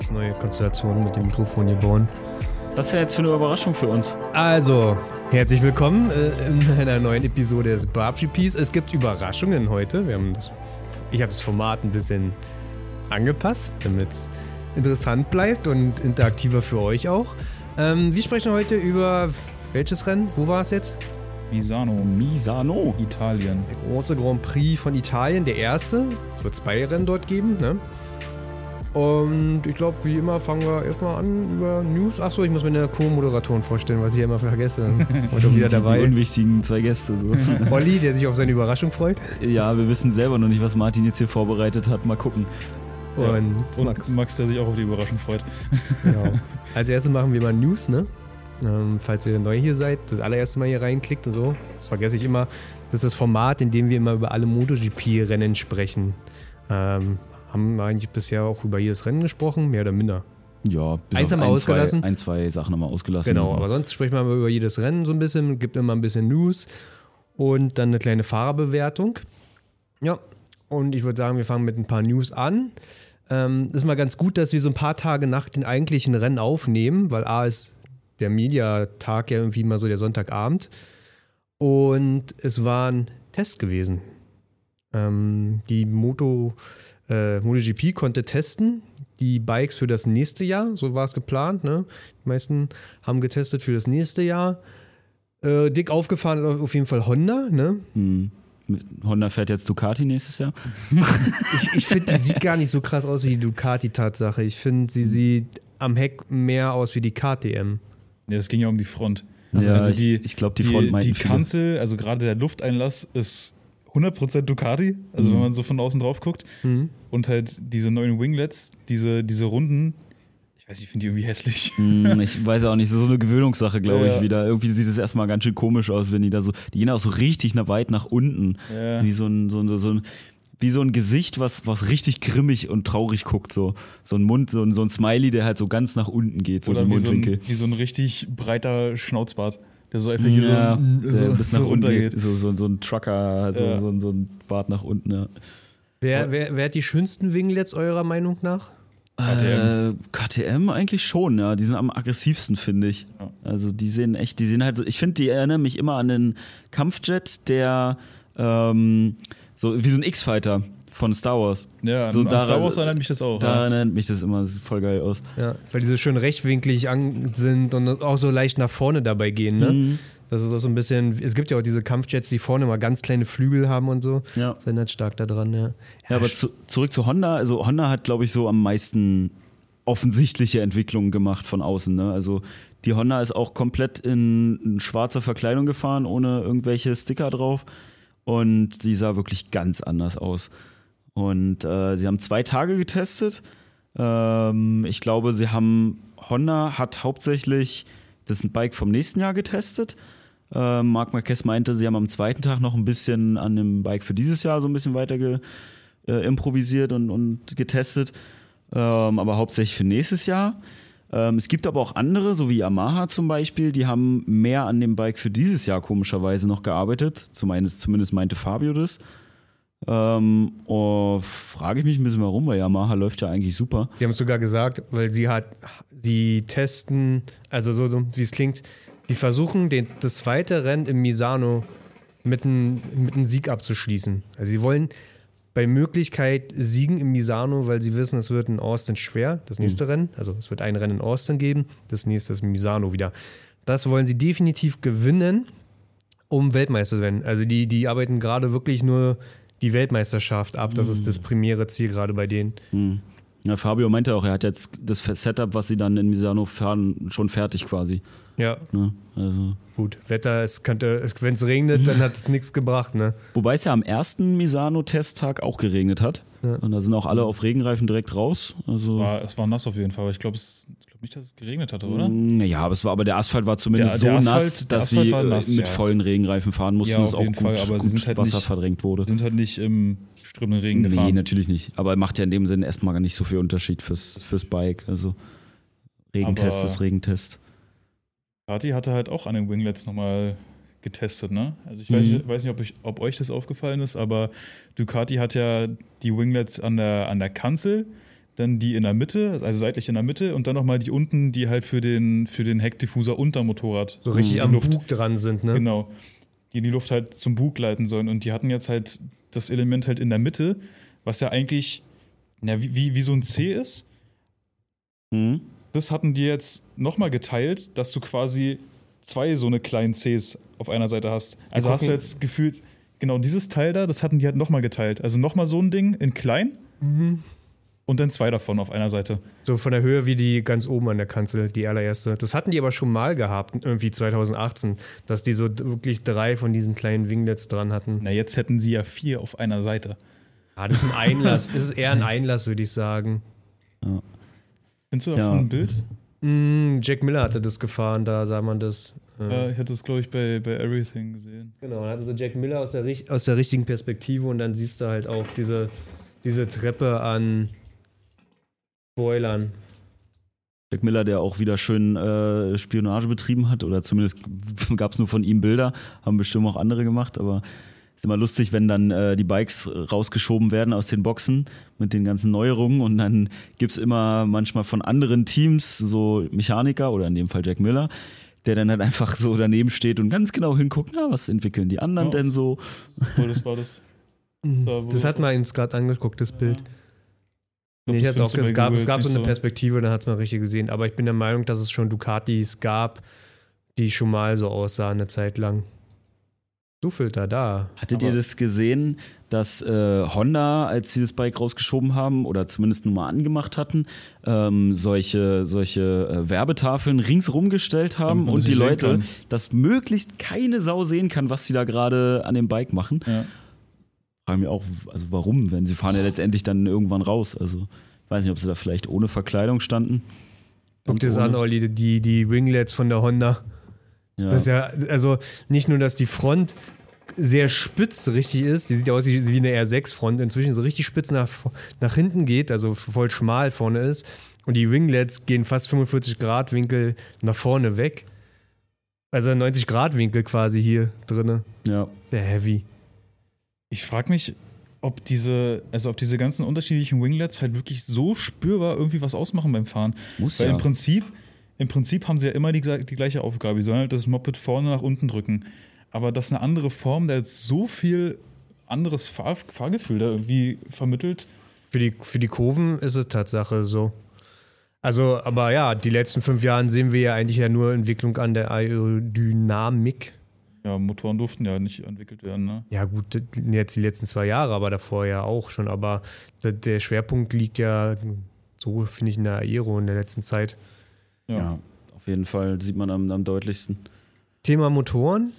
ganz neue Konstellation mit dem Mikrofon hier bauen. Was ist ja jetzt für eine Überraschung für uns? Also, herzlich willkommen äh, in einer neuen Episode des Barbie Peace. Es gibt Überraschungen heute. Wir haben das, ich habe das Format ein bisschen angepasst, damit es interessant bleibt und interaktiver für euch auch. Ähm, wir sprechen heute über welches Rennen? Wo war es jetzt? Misano, Misano. Italien. Der große Grand Prix von Italien, der erste. Es wird zwei Rennen dort geben, ne? Und ich glaube, wie immer fangen wir erstmal an über News. Achso, ich muss meine Co-Moderatoren vorstellen, was ich ja immer vergesse. Und schon wieder Die dabei. unwichtigen zwei Gäste. So. Olli, der sich auf seine Überraschung freut. ja, wir wissen selber noch nicht, was Martin jetzt hier vorbereitet hat. Mal gucken. Ja. Und, Und Max. Max. der sich auch auf die Überraschung freut. Genau. Als erstes machen wir mal News, ne? Ähm, falls ihr neu hier seid, das allererste Mal hier reinklickt und so. Das vergesse ich immer. Das ist das Format, in dem wir immer über alle MotoGP-Rennen sprechen. Ähm, haben wir eigentlich bisher auch über jedes Rennen gesprochen, mehr oder minder. Ja, bis Eins haben wir ein, ausgelassen. Zwei, ein, zwei Sachen haben wir ausgelassen. Genau, aber sonst sprechen wir über jedes Rennen so ein bisschen, gibt immer ein bisschen News und dann eine kleine Fahrerbewertung. Ja, und ich würde sagen, wir fangen mit ein paar News an. Ähm, ist mal ganz gut, dass wir so ein paar Tage nach den eigentlichen Rennen aufnehmen, weil A ist der Mediatag ja irgendwie mal so der Sonntagabend. Und es war ein Test gewesen. Ähm, die Moto, äh, MotoGP konnte testen, die Bikes für das nächste Jahr, so war es geplant. Ne? Die meisten haben getestet für das nächste Jahr. Äh, dick aufgefahren auf jeden Fall Honda. Ne? Hm. Mit- Honda fährt jetzt Ducati nächstes Jahr. Ich, ich finde, die sieht gar nicht so krass aus wie die Ducati-Tatsache. Ich finde, sie sieht am Heck mehr aus wie die KTM. Ja, es ging ja um die Front. ja, also ich, die- ich glaube, die, Die, Front die. Kanzel, also gerade der Lufteinlass ist 100% Ducati, also Mhm. wenn man so von außen drauf guckt. Mhm. Und halt diese neuen Winglets, diese, diese Runden, ich weiß nicht, ich finde die irgendwie hässlich. Hm, ich weiß auch nicht, das ist so eine Gewöhnungssache, glaube Ja. ich, wieder. Irgendwie sieht es erstmal ganz schön komisch aus, wenn die da so, die gehen auch so richtig nach weit nach unten. Ja. Wie so ein, so ein, so ein, wie so ein Gesicht, was, was richtig grimmig und traurig guckt, so. So ein Mund, so ein, so ein Smiley, der halt so ganz nach unten geht, so Oder die wie so, Mundwinkel. ein, wie so ein richtig breiter Schnauzbart, der so einfach hier ja, so, der so, bis so nach unten geht. So, so, so ein Trucker, so, Ja. so, ein- so ein Bart nach unten, ja. Wer, wer, wer hat die schönsten Winglets eurer Meinung nach? KTM. Äh, KTM eigentlich schon, ja. Die sind am aggressivsten, finde ich. Ja. Also die sehen echt, die sehen halt so, ich finde, die erinnern mich immer an den Kampfjet, der ähm, so wie so ein X-Fighter von Star Wars. Ja, So an daran- Star Wars erinnert mich das auch. Da ja. erinnert mich das immer voll geil aus. Ja, weil die so schön rechtwinklig an sind und auch so leicht nach vorne dabei gehen. Ne? Mhm. Das ist auch so ein bisschen, es gibt ja auch diese Kampfjets, die vorne mal ganz kleine Flügel haben und so. Ja. Das erinnert stark daran, ja. Ja, aber zu, zurück zu Honda. Also Honda hat, glaube ich, so am meisten offensichtliche Entwicklungen gemacht von außen. Ne? Also die Honda ist auch komplett in, in schwarzer Verkleidung gefahren, ohne irgendwelche Sticker drauf. Und sie sah wirklich ganz anders aus. Und äh, sie haben zwei Tage getestet. Ähm, ich glaube, sie haben, Honda hat hauptsächlich das Bike vom nächsten Jahr getestet. Ähm, Marc Marquez meinte, sie haben am zweiten Tag noch ein bisschen an dem Bike für dieses Jahr so ein bisschen weiter ge, äh, improvisiert und, und getestet, ähm, aber hauptsächlich für nächstes Jahr. Ähm, es gibt aber auch andere, so wie Yamaha zum Beispiel, die haben mehr an dem Bike für dieses Jahr komischerweise noch gearbeitet. Zumindest, zumindest meinte Fabio das. Ähm, oh, frage ich mich ein bisschen warum, weil Yamaha läuft ja eigentlich super. Die haben es sogar gesagt, weil sie halt, sie testen, also so wie es klingt, sie versuchen, den, das zweite Rennen im Misano mit einem mit einem Sieg abzuschließen. Also sie wollen bei Möglichkeit siegen im Misano, weil sie wissen, es wird in Austin schwer, das nächste Rennen. Also es wird ein Rennen in Austin geben, das nächste ist Misano wieder. Das wollen sie definitiv gewinnen, um Weltmeister zu werden. Also die, die arbeiten gerade wirklich nur die Weltmeisterschaft ab. Das ist das primäre Ziel gerade bei denen. Hm. Ja, Fabio meinte auch, er hat jetzt das Setup, was sie dann in Misano fahren, schon fertig quasi. Ja, Ne? Also. Gut, Wetter, es könnte, wenn es regnet, dann hat es nichts gebracht, ne? Wobei es ja am ersten Misano-Testtag auch geregnet hat. Ja. Und da sind auch alle auf Regenreifen direkt raus. Also, War, es war nass auf jeden Fall, aber ich glaube glaub nicht, dass es geregnet hatte, oder? Naja, aber es war, aber der Asphalt war zumindest Der- der so Asphalt- nass, dass sie äh, nass, mit ja. vollen Regenreifen fahren mussten, Ja, auf auch jeden gut, Fall, aber sie gut sind halt Wasser nicht- verdrängt wurde. Sind halt nicht im strömenden Regen Nee, gefahren. natürlich nicht. Aber macht ja in dem Sinne erstmal gar nicht so viel Unterschied fürs, fürs Bike. Also Regentest Aber- ist Regentest. Party hatte halt auch an den Winglets nochmal getestet, ne? Also ich weiß, Mhm. nicht- weiß nicht, ob, ich, ob euch das aufgefallen ist, aber Ducati hat ja die Winglets an der, an der Kanzel. Dann die in der Mitte, also seitlich in der Mitte und dann nochmal die unten, die halt für den, für den Heckdiffuser unter Motorrad So richtig die am Luft, Bug dran sind, ne? Genau. Die die Luft halt zum Bug leiten sollen. Und die hatten jetzt halt das Element halt in der Mitte, was ja eigentlich ja, wie, wie, wie so ein C ist. Mhm. Das hatten die jetzt nochmal geteilt, dass du quasi zwei so eine kleinen Cs auf einer Seite hast. Also hast du jetzt gefühlt, genau dieses Teil da, das hatten die halt nochmal geteilt. Also nochmal so ein Ding in klein Mhm. Und dann zwei davon auf einer Seite. So von der Höhe wie die ganz oben an der Kanzel, die allererste. Das hatten die aber schon mal gehabt, irgendwie 2018, dass die so wirklich drei von diesen kleinen Winglets dran hatten. Na, jetzt hätten sie ja vier auf einer Seite. Ah, das ist ein Einlass. das ist eher ein Einlass, würde ich sagen. Findest du Ja. davon ein Bild? Mm, Jack Miller hatte das gefahren, da sah man das. Ja, ich hatte das, glaube ich, bei, bei Everything gesehen. Genau, dann hatten sie Jack Miller aus der, richt- aus der richtigen Perspektive und dann siehst du halt auch diese, diese Treppe an Spoilern. Jack Miller, der auch wieder schön äh, Spionage betrieben hat, oder zumindest gab es nur von ihm Bilder, haben bestimmt auch andere gemacht, aber ist immer lustig, wenn dann äh, die Bikes rausgeschoben werden aus den Boxen mit den ganzen Neuerungen und dann gibt es immer manchmal von anderen Teams so Mechaniker oder in dem Fall Jack Miller, der dann halt einfach so daneben steht und ganz genau hinguckt, na, was entwickeln die anderen Ja. denn so? Oh, das war das. Das hat man uns gerade angeguckt, das Bild. Nee, ich hat's auch, du es gab, es gab so eine Perspektive, da hat es man richtig gesehen. Aber ich bin der Meinung, dass es schon Ducatis gab, die schon mal so aussahen eine Zeit lang. So Filter da. Hattet Aber- ihr das gesehen, dass äh, Honda, als sie das Bike rausgeschoben haben oder zumindest nur mal angemacht hatten, ähm, solche, solche äh, Werbetafeln ringsrum gestellt haben und die Leute, dass möglichst keine Sau sehen kann, was sie da gerade an dem Bike machen? Ja. Fragen mir auch, also warum, wenn sie fahren ja letztendlich dann irgendwann raus. Also ich weiß nicht, ob sie da vielleicht ohne Verkleidung standen. Guck dir das an. Olli, die, die Winglets von der Honda. Ja. Das ist ja, also nicht nur, dass die Front sehr spitz richtig ist, die sieht ja aus wie wie eine R6-Front inzwischen, so richtig spitz nach, nach hinten geht, also voll schmal vorne ist. Und die Winglets gehen fast 45 Grad Winkel nach vorne weg. Also 90 Grad Winkel quasi hier drinne. ja. Sehr heavy. Ich frage mich, ob diese, also ob diese ganzen unterschiedlichen Winglets halt wirklich so spürbar irgendwie was ausmachen beim Fahren. Muss Weil ja. im Prinzip, im Prinzip haben sie ja immer die, die gleiche Aufgabe. Sie sollen halt das Moped vorne nach unten drücken. Aber dass eine andere Form da jetzt so viel anderes Fahr Fahrgefühl da irgendwie vermittelt. Für die, für die Kurven ist es Tatsache so. Also, aber ja, die letzten fünf Jahren sehen wir ja eigentlich ja nur Entwicklung an der Aerodynamik. Ja, Motoren durften ja nicht entwickelt werden, ne? Ja, gut, jetzt die letzten zwei Jahre, aber davor ja auch schon. Aber der, Schwerpunkt liegt ja so, finde ich, in der Aero in der letzten Zeit. ja, auf jeden Fall sieht man am, am deutlichsten. Thema Motoren.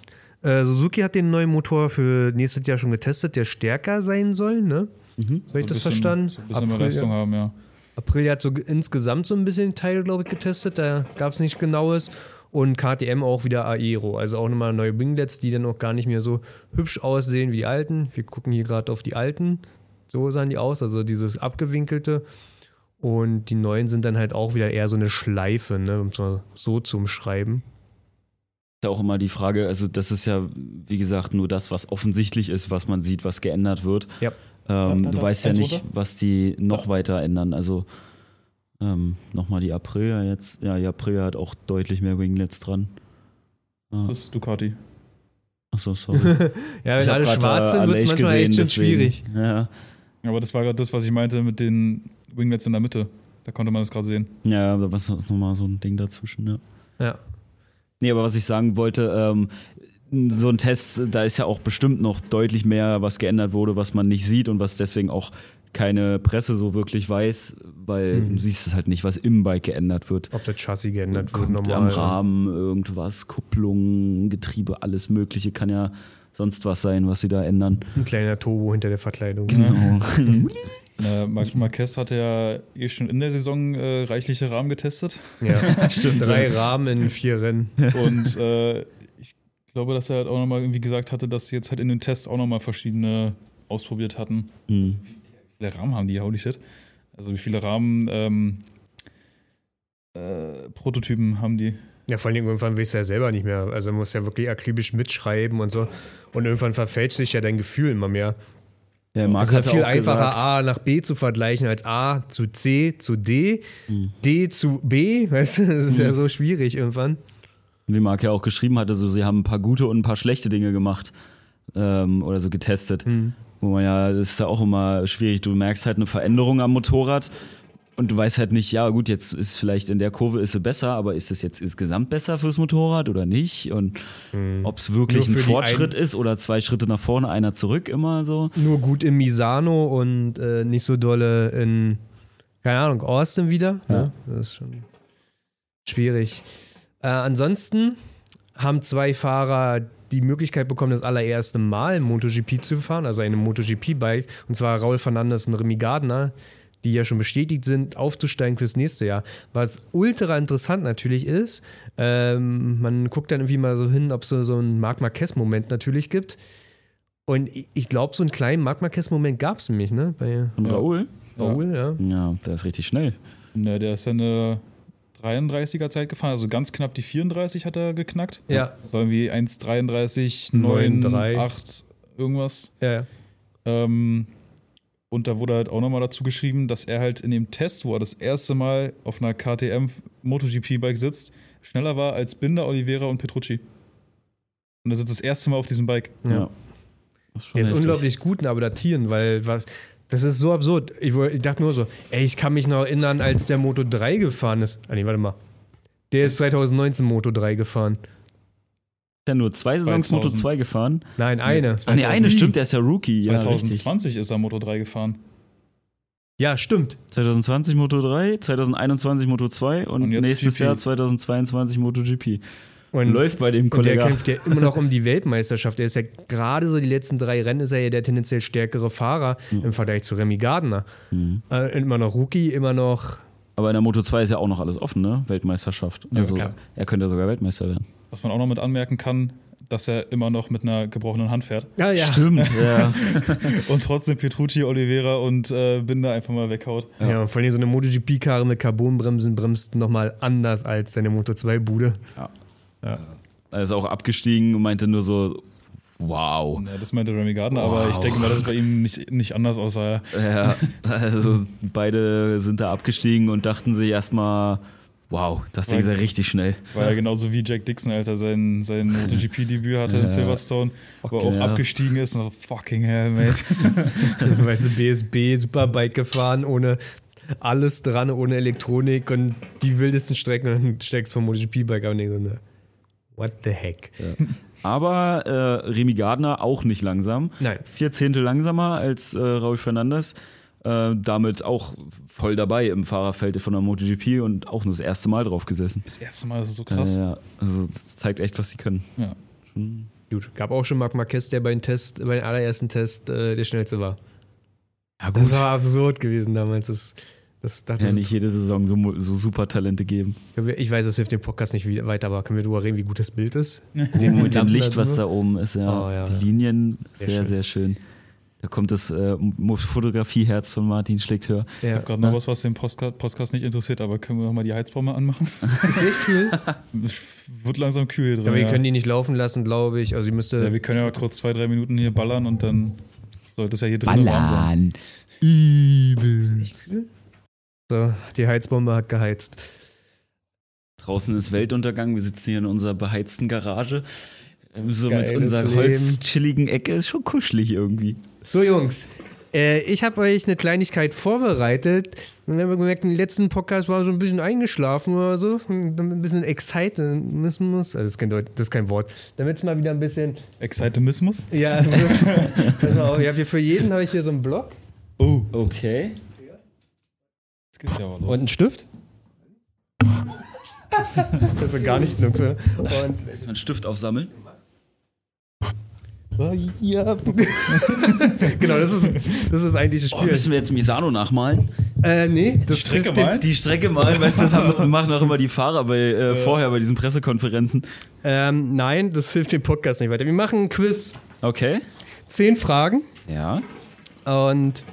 Äh, Suzuki hat den neuen Motor für nächstes Jahr schon getestet, der stärker sein soll, ne? Mhm. So habe ich das bisschen- verstanden? So ein bisschen mehr April, Leistung ja. haben, ja. April hat so ge- insgesamt so ein bisschen Teile, glaube ich, getestet. Da gab es nichts Genaues. Und KTM auch wieder Aero. Also auch nochmal neue Winglets, die dann auch gar nicht mehr so hübsch aussehen wie die alten. Wir gucken hier gerade auf die alten. So sahen die aus, also dieses abgewinkelte. Und die neuen sind dann halt auch wieder eher so eine Schleife, ne, um es mal so zu umschreiben. ja auch immer die Frage, also das ist ja, wie gesagt, nur das, was offensichtlich ist, was man sieht, was geändert wird. Ja. Ähm, Da, da, du weißt ja nicht, runter. was die noch weiter ändern. Also ähm, nochmal die Aprilia jetzt. Ja, die Aprilia hat auch deutlich mehr Winglets dran. Ah, Das ist Ducati. Achso, sorry. Ja, wenn alle schwarz sind, wird es manchmal echt schon deswegen. schwierig. Ja, Aber das war gerade das, was ich meinte mit den Winglets in der Mitte. Da konnte man das gerade sehen. ja da was ist nochmal so ein Ding dazwischen, ja. Ja. Nee, aber was ich sagen wollte, ähm, so ein Test, da ist ja auch bestimmt noch deutlich mehr, was geändert wurde, was man nicht sieht und was deswegen auch keine Presse so wirklich weiß, weil Mhm. du siehst es halt nicht, was im Bike geändert wird. Ob das Chassis geändert wird nochmal. am Rahmen irgendwas, Kupplung, Getriebe, alles Mögliche kann ja sonst was sein, was sie da ändern. Ein kleiner Turbo hinter der Verkleidung. Genau. Mar Marquez hatte ja eh schon in der Saison äh, reichliche Rahmen getestet. Ja, Stimmt, Drei. Rahmen in vier Rennen. Und äh, ich glaube, dass er halt auch nochmal irgendwie gesagt hatte, dass sie jetzt halt in den Tests auch nochmal verschiedene ausprobiert hatten. Hm. Wie viele Rahmen haben die? Holy shit. Also wie viele Rahmen ähm, äh, Prototypen haben die? Ja, vor allem irgendwann willst du ja selber nicht mehr. Also du musst ja wirklich akribisch mitschreiben und so. Und irgendwann verfälscht sich ja dein Gefühl immer mehr. Ja, Marc Es ist ja hatte viel einfacher, gesagt, A nach B zu vergleichen, als A zu C zu D, Hm. D zu B. Weißt du, das ist ja so schwierig irgendwann. wie Marc ja auch geschrieben hatte, so, sie haben ein paar gute und ein paar schlechte Dinge gemacht ähm, oder so getestet. Wo man ja, das ist ja auch immer schwierig. Du merkst halt eine Veränderung am Motorrad und du weißt halt nicht, ja gut, jetzt ist vielleicht in der Kurve ist sie besser, aber ist es jetzt insgesamt besser fürs Motorrad oder nicht? Und ob es wirklich ein Fortschritt ist oder zwei Schritte nach vorne, einer zurück immer so. Nur gut in Misano und äh, nicht so dolle in, keine Ahnung, Austin wieder. Ne? Das ist schon schwierig. Äh, ansonsten haben zwei Fahrer die Möglichkeit bekommen, das allererste Mal MotoGP zu fahren, also eine MotoGP-Bike, und zwar Raul Fernandes und Remy Gardner, die ja schon bestätigt sind, aufzusteigen fürs nächste Jahr. Was ultra interessant natürlich ist, ähm, man guckt dann irgendwie mal so hin, ob es so, so einen Marc Marquez-Moment natürlich gibt. Und ich, glaube, so einen kleinen Marc Marquez-Moment gab es nämlich, ne? Bei Und Ja. Raoul? Raul, ja. Ja, der ist richtig schnell. Ne, der ist ja eine 33er Zeit gefahren, also ganz knapp die 34 hat er geknackt. Ja. Das war irgendwie 1,33, 9, 9, 3. 8, irgendwas. Ja, ja. Ähm, und da wurde halt auch nochmal dazu geschrieben, dass er halt in dem Test, wo er das erste Mal auf einer KTM MotoGP-Bike sitzt, schneller war als Binder, Oliveira und Petrucci. Und er sitzt das erste Mal auf diesem Bike. Ja. Das schon Der ist heftig. unglaublich gut in Adaptieren, weil was. Das ist so absurd. Ich, ich dachte nur so, ey, ich kann mich noch erinnern, als der Moto 3 gefahren ist. Ah, nee, warte mal. Der ist 2019 Moto 3 gefahren. Ist ja nur zwei Saisons 2000. Moto 2 gefahren. Nein, eine. Ah, nee, eine 2000. stimmt, der ist ja Rookie. Ja, richtig. 2020 ist er Moto 3 gefahren. Ja, stimmt. 2020 Moto 3, 2021 Moto 2 und, Und nächstes GP. Jahr 2022 MotoGP. Und, Läuft bei dem und der Kollegen. kämpft ja immer noch um die Weltmeisterschaft. Der ist ja gerade so die letzten drei Rennen ist er ja der tendenziell stärkere Fahrer im Vergleich zu Remy Gardner. Mhm. Äh, immer noch Rookie, immer noch. Aber in der Moto 2 ist ja auch noch alles offen, ne? Weltmeisterschaft. Also klar. er könnte ja sogar Weltmeister werden. Was man auch noch mit anmerken kann, dass er immer noch mit einer gebrochenen Hand fährt. Ja, ja. Stimmt, ja. Und trotzdem Petrucci, Oliveira und äh, Binder einfach mal weghaut. Ja, und vor allem so eine MotoGP-Karre mit Carbonbremsen bremst nochmal anders als seine Moto 2-Bude. Er ist auch abgestiegen und meinte nur so, wow. Ja, das meinte Remy Gardner, aber Wow. ich denke mal, das ist bei ihm nicht, nicht anders, außer Ja, also beide sind da abgestiegen und dachten sich erstmal, wow, das Ding ist ja richtig schnell. war ja genauso wie Jack Dixon, als er sein, sein MotoGP-Debüt hatte Ja. in Silverstone, wo er Fucking auch hell. abgestiegen ist und so, fucking hell, mate. weißt du, BSB, Superbike gefahren, ohne alles dran, ohne Elektronik und die wildesten Strecken und dann steigst du vom MotoGP-Bike ab und denkst so, ne, what the heck? Aber äh, Remy Gardner auch nicht langsam. Nein. Vier Zehntel langsamer als äh, Raul Fernandes. Äh, damit auch voll dabei im Fahrerfeld von der MotoGP und auch nur das erste Mal drauf gesessen. Das erste Mal ist es so krass. Äh, ja, also das zeigt echt, was sie können. Ja. Gut, gab auch schon Marc Marquez, der bei den, Test, bei den allerersten Test äh, der schnellste war. Ja, Das war absurd gewesen damals. Das, das dachte ja, ich, nicht jede Saison so, so super Talente geben. Ich weiß, das hilft dem Podcast nicht weiter, aber können wir darüber reden, wie gut das Bild ist? Mit dem Licht, was da oben ist, ja. Oh, ja. Die Linien, Sehr sehr, schön. sehr schön. Da kommt das äh, Fotografieherz von Martin schlägt höher. Ich Ja, habe gerade noch was, was den Podcast nicht interessiert, aber können wir noch mal die Heizbombe anmachen? ist echt kühl. Wird langsam kühl hier drin. Aber wir ja. können die nicht laufen lassen, glaube ich. Also, ihr müsste. ja, wir können ja mal kurz zwei, drei Minuten hier ballern und dann sollte es ja hier drin warm sein. Übel. So, die Heizbombe hat geheizt. Draußen ist Weltuntergang. Wir sitzen hier in unserer beheizten Garage. Ähm, So mit Geiles unserer Leben. holzchilligen Ecke. Ist schon kuschelig irgendwie. So, Jungs. Äh, ich habe euch eine Kleinigkeit vorbereitet. Und wir haben gemerkt, im letzten Podcast war so ein bisschen eingeschlafen oder so. Dann Ein bisschen Excitement-Mismus. Also das, ist kein Deut das ist kein Wort. Damit es mal wieder ein bisschen. Excitemismus? Ja, also, pass mal auf, ich habe hier für jeden habe ich hier so einen Block Oh, Okay. Geht's ja aber los. und einen Stift. Das ist gar nicht nix, oder? Und Einen Stift aufsammeln. Oh, ja. genau, das ist, das ist eigentlich das Oh, Spiel. müssen wir jetzt Misano nachmalen? äh, nee, das Die Strecke den- malen? Die Strecke malen, weißt du, das haben, machen auch immer die Fahrer bei, äh, vorher bei diesen Pressekonferenzen. Ähm, nein, das hilft dem Podcast nicht weiter. Wir machen ein Quiz. Okay. Zehn Fragen Ja. und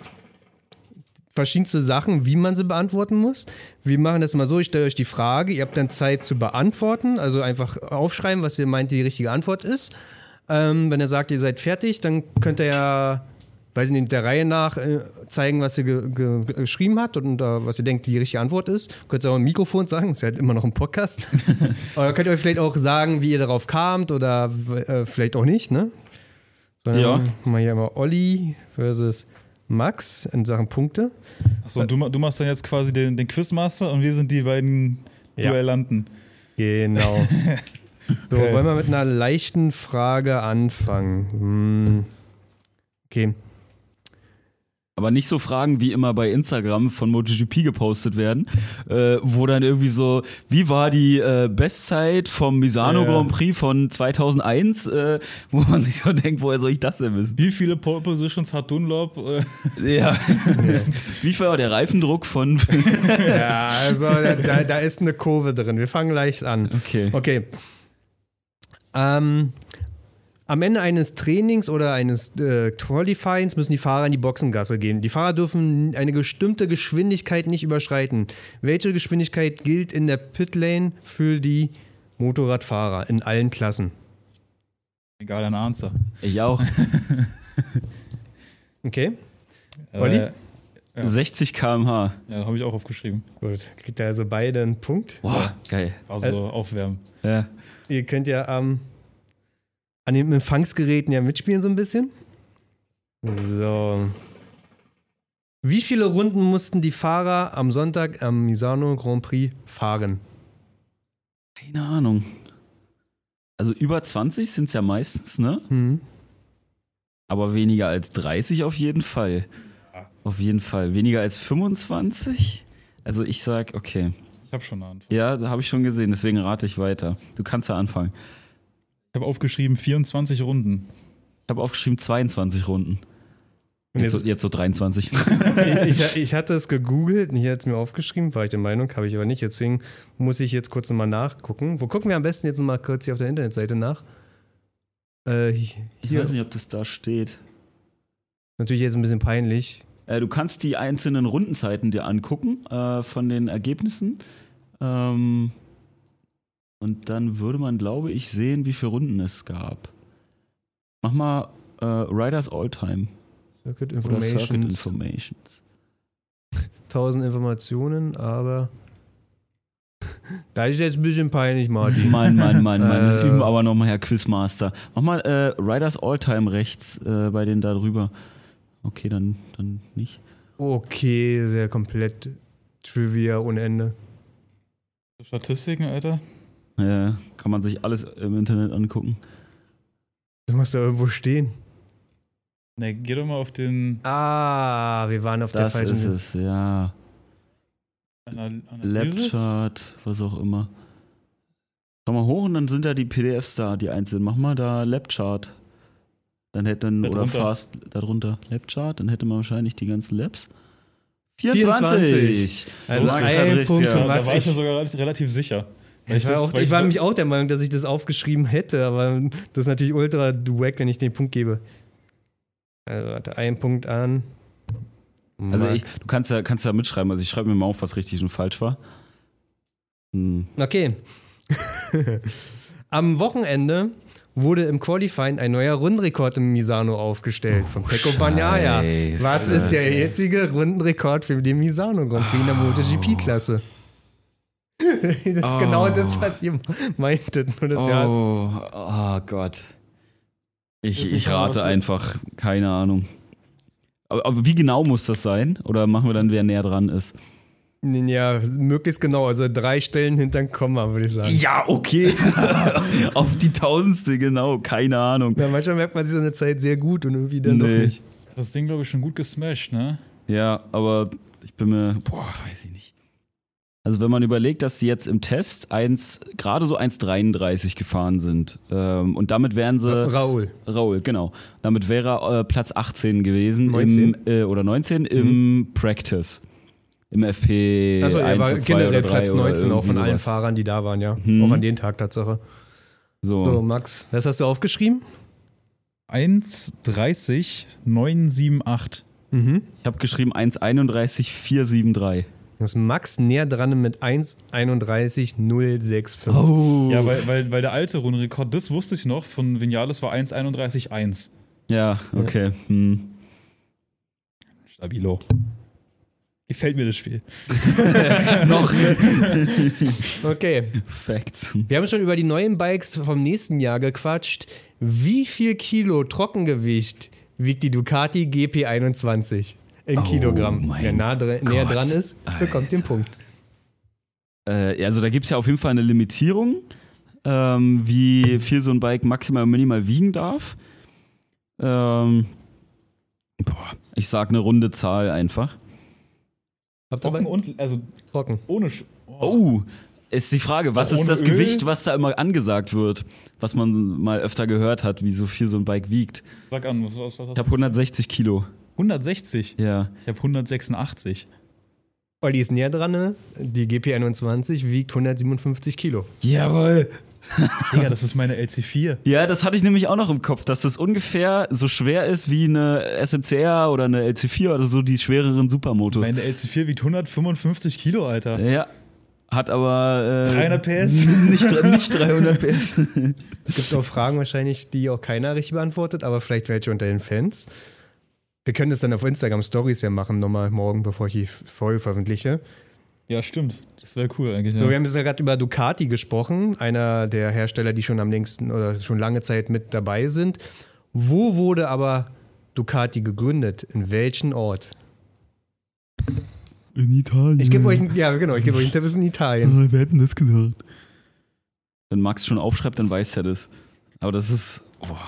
verschiedenste Sachen, wie man sie beantworten muss. Wir machen das mal so, ich stelle euch die Frage, ihr habt dann Zeit zu beantworten, also einfach aufschreiben, was ihr meint, die richtige Antwort ist. Ähm, wenn ihr sagt, ihr seid fertig, dann könnt ihr ja weiß ich nicht, der Reihe nach äh, zeigen, was ihr ge ge geschrieben habt und äh, was ihr denkt, die richtige Antwort ist. Könnt ihr auch im Mikrofon sagen, ist ja halt immer noch ein Podcast. oder könnt ihr euch vielleicht auch sagen, wie ihr darauf kamt oder äh, vielleicht auch nicht, ne? Sondern Ja. Mal hier mal Olli versus Max in Sachen Punkte. Achso, und du, du machst dann jetzt quasi den, den Quizmaster und wir sind die beiden Ja. Duellanten. Genau. So, Okay. wollen wir mit einer leichten Frage anfangen? Hm. Okay. Aber nicht so Fragen wie immer bei Instagram von MotoGP gepostet werden, äh, wo dann irgendwie so, wie war die äh, Bestzeit vom Misano Ja. Grand Prix von 2001, äh, wo man sich so denkt, woher soll ich das denn wissen? Wie viele Pole Positions hat Dunlop? Äh, Ja. wie war der Reifendruck von. Ja, also da, da, da ist eine Kurve drin. Wir fangen leicht an. Okay. Okay. Ähm, am Ende eines Trainings oder eines äh, Qualifyings müssen die Fahrer in die Boxengasse gehen. Die Fahrer dürfen eine bestimmte Geschwindigkeit nicht überschreiten. Welche Geschwindigkeit gilt in der Pitlane für die Motorradfahrer in allen Klassen? egal, ein Answer. Ich auch. Okay, Olli? Äh, Ja. 60 km/h. ja, habe ich auch aufgeschrieben. gut. Kriegt ihr also beide einen Punkt. Boah, geil. Also Äh, aufwärmen. Ja. Ihr könnt ja ähm, an den Empfangsgeräten ja mitspielen so ein bisschen. So. Wie viele Runden mussten die Fahrer am Sonntag am Misano Grand Prix fahren? Keine Ahnung. Also über 20 sind es ja meistens, ne? Hm. Aber weniger als 30 auf jeden Fall. Ja. Auf jeden Fall. Weniger als 25? Also ich sag, okay. Ich habe schon eine Antwort. Ja, da habe ich schon gesehen, deswegen rate ich weiter. Du kannst ja anfangen. Ich habe aufgeschrieben 24 Runden. Ich habe aufgeschrieben 22 Runden. Und Jetzt, jetzt, so, jetzt so 23. ich, ich, ich hatte es gegoogelt, ich hatte es mir aufgeschrieben, war ich der Meinung, habe ich aber nicht. Deswegen muss ich jetzt kurz nochmal nachgucken. Wo gucken wir am besten jetzt nochmal kurz hier auf der Internetseite nach? Äh, Ich hier. weiß nicht, ob das da steht. Natürlich jetzt ein bisschen peinlich. Äh, du kannst die einzelnen Rundenzeiten dir angucken äh, von den Ergebnissen. Ähm, und dann würde man, glaube ich, sehen, wie viele Runden es gab. Mach mal äh, Riders All-Time Circuit oder Circuit Informations. Informations. 1000 Informationen, aber da ist jetzt ein bisschen peinlich, Martin. Mann, Mann, Mann, Mann. Das Äh. üben wir aber nochmal, Herr Quizmaster. Mach mal äh, Riders All-Time rechts äh, bei denen da drüber. Okay, dann, dann nicht. Okay, sehr komplett Trivia ohne Ende. Statistiken, Alter. Äh, kann man sich alles im Internet angucken. Das muss da irgendwo stehen. Ne, geh doch mal auf den Ah, wir waren auf Das der falschen ist es, ja. Anal Analysis. Lapchart, was auch immer. Schau mal hoch und dann sind da die PDFs da, die einzelnen. Mach mal da Lapchart. Dann hätten, Da oder drunter. Fast, darunter Lapchart, dann hätte man wahrscheinlich die ganzen Labs. 24. Also Max ein Punkt ja. Ja, da war ich mir sogar relativ sicher. Ich, war, auch, ich war nämlich auch der Meinung, dass ich das aufgeschrieben hätte, aber das ist natürlich ultra wack, wenn ich den Punkt gebe. Also, warte, ein Punkt an. Also Max. ich, du kannst ja, kannst ja mitschreiben, also ich schreibe mir mal auf, was richtig und falsch war. Hm. Okay. Am Wochenende wurde im Qualifying ein neuer Rundenrekord im Misano aufgestellt von Pecco Bagnaia. Was ist der jetzige Rundenrekord für den Misano Grand Prix in der MotoGP-Klasse? Das ist Oh. genau das, was ihr meintet. Nur das Jahr ist Oh, oh Gott. Ich, ich rate einfach, keine Ahnung. Aber, aber wie genau muss das sein? Oder machen wir dann, wer näher dran ist? ja, möglichst genau. Also drei Stellen hinter dem Komma, würde ich sagen. Ja, okay. Auf die Tausendste, genau, keine Ahnung. Ja, manchmal merkt man sich so eine Zeit sehr gut und irgendwie dann doch Nee. nicht. Das Ding, glaube ich, schon gut gesmashed, ne? Ja, aber ich bin mir, boah, weiß ich nicht. Also wenn man überlegt, dass die jetzt im Test 1, gerade so 1,33 gefahren sind ähm, und damit wären sie, Raoul. Raul, genau, damit wäre er äh, Platz 18 gewesen 19. Im, äh, oder 19 im Practice. Im FP Also er 1 war oder 2 generell oder 3 Platz oder 19 auch von irgendwie allen sowas. Fahrern, die da waren, ja. Hm. Auch an den Tag Tatsache. So. So, Max, was hast du aufgeschrieben? 1,30, 978. Mhm. Ich habe geschrieben 1,31, 473. Das ist Max näher dran mit 1,31,065. Oh. Ja, weil, weil, weil der alte Rundenrekord, das wusste ich noch, von Vinales war 1,31,1. Ja, okay. Hm. Stabilo. Gefällt mir das Spiel. Noch Okay. Facts. Wir haben schon über die neuen Bikes vom nächsten Jahr gequatscht. Wie viel Kilo Trockengewicht wiegt die Ducati GP21 in Oh Kilogramm? Wer nah dr näher Gott, dran ist, bekommt den Punkt. Äh, also da gibt es ja auf jeden Fall eine Limitierung, ähm, wie viel so ein Bike maximal und minimal wiegen darf. Ähm, boah, ich sag eine runde Zahl einfach. Trocken und, also trocken? ohne. Sch Oh, ist die Frage, was Auch ist das Öl? Gewicht, was da immer angesagt wird, was man mal öfter gehört hat, wie so viel so ein Bike wiegt? Sag an, was, was, was Ich habe 160 Kilo. 160. Ja. Ich habe 186. Olli ist näher dran, ne? Die GP21 wiegt 157 Kilo. Jawohl. Digga, das ist meine LC4. Ja, das hatte ich nämlich auch noch im Kopf, dass das ungefähr so schwer ist wie eine SMCR oder eine LC4 oder so die schwereren Supermotos. Meine LC4 wiegt 155 Kilo, Alter. Ja. Hat aber. Äh, 300 PS? Nicht, nicht 300 PS. Es gibt auch Fragen wahrscheinlich, die auch keiner richtig beantwortet, aber vielleicht welche unter den Fans. Wir können das dann auf Instagram Stories ja machen, nochmal morgen, bevor ich die Folge veröffentliche. Ja, stimmt. Das wäre cool eigentlich. So, ja. wir haben jetzt ja gerade über Ducati gesprochen, einer der Hersteller, die schon am längsten oder schon lange Zeit mit dabei sind. Wo wurde aber Ducati gegründet? In welchem Ort? In Italien. Ich gebe euch, einen- ja genau, ich gebe euch einen Tipp, ist in Italien. Ah, Wer hätten das gesagt? Wenn Max schon aufschreibt, dann weiß er das. Aber das ist. Boah.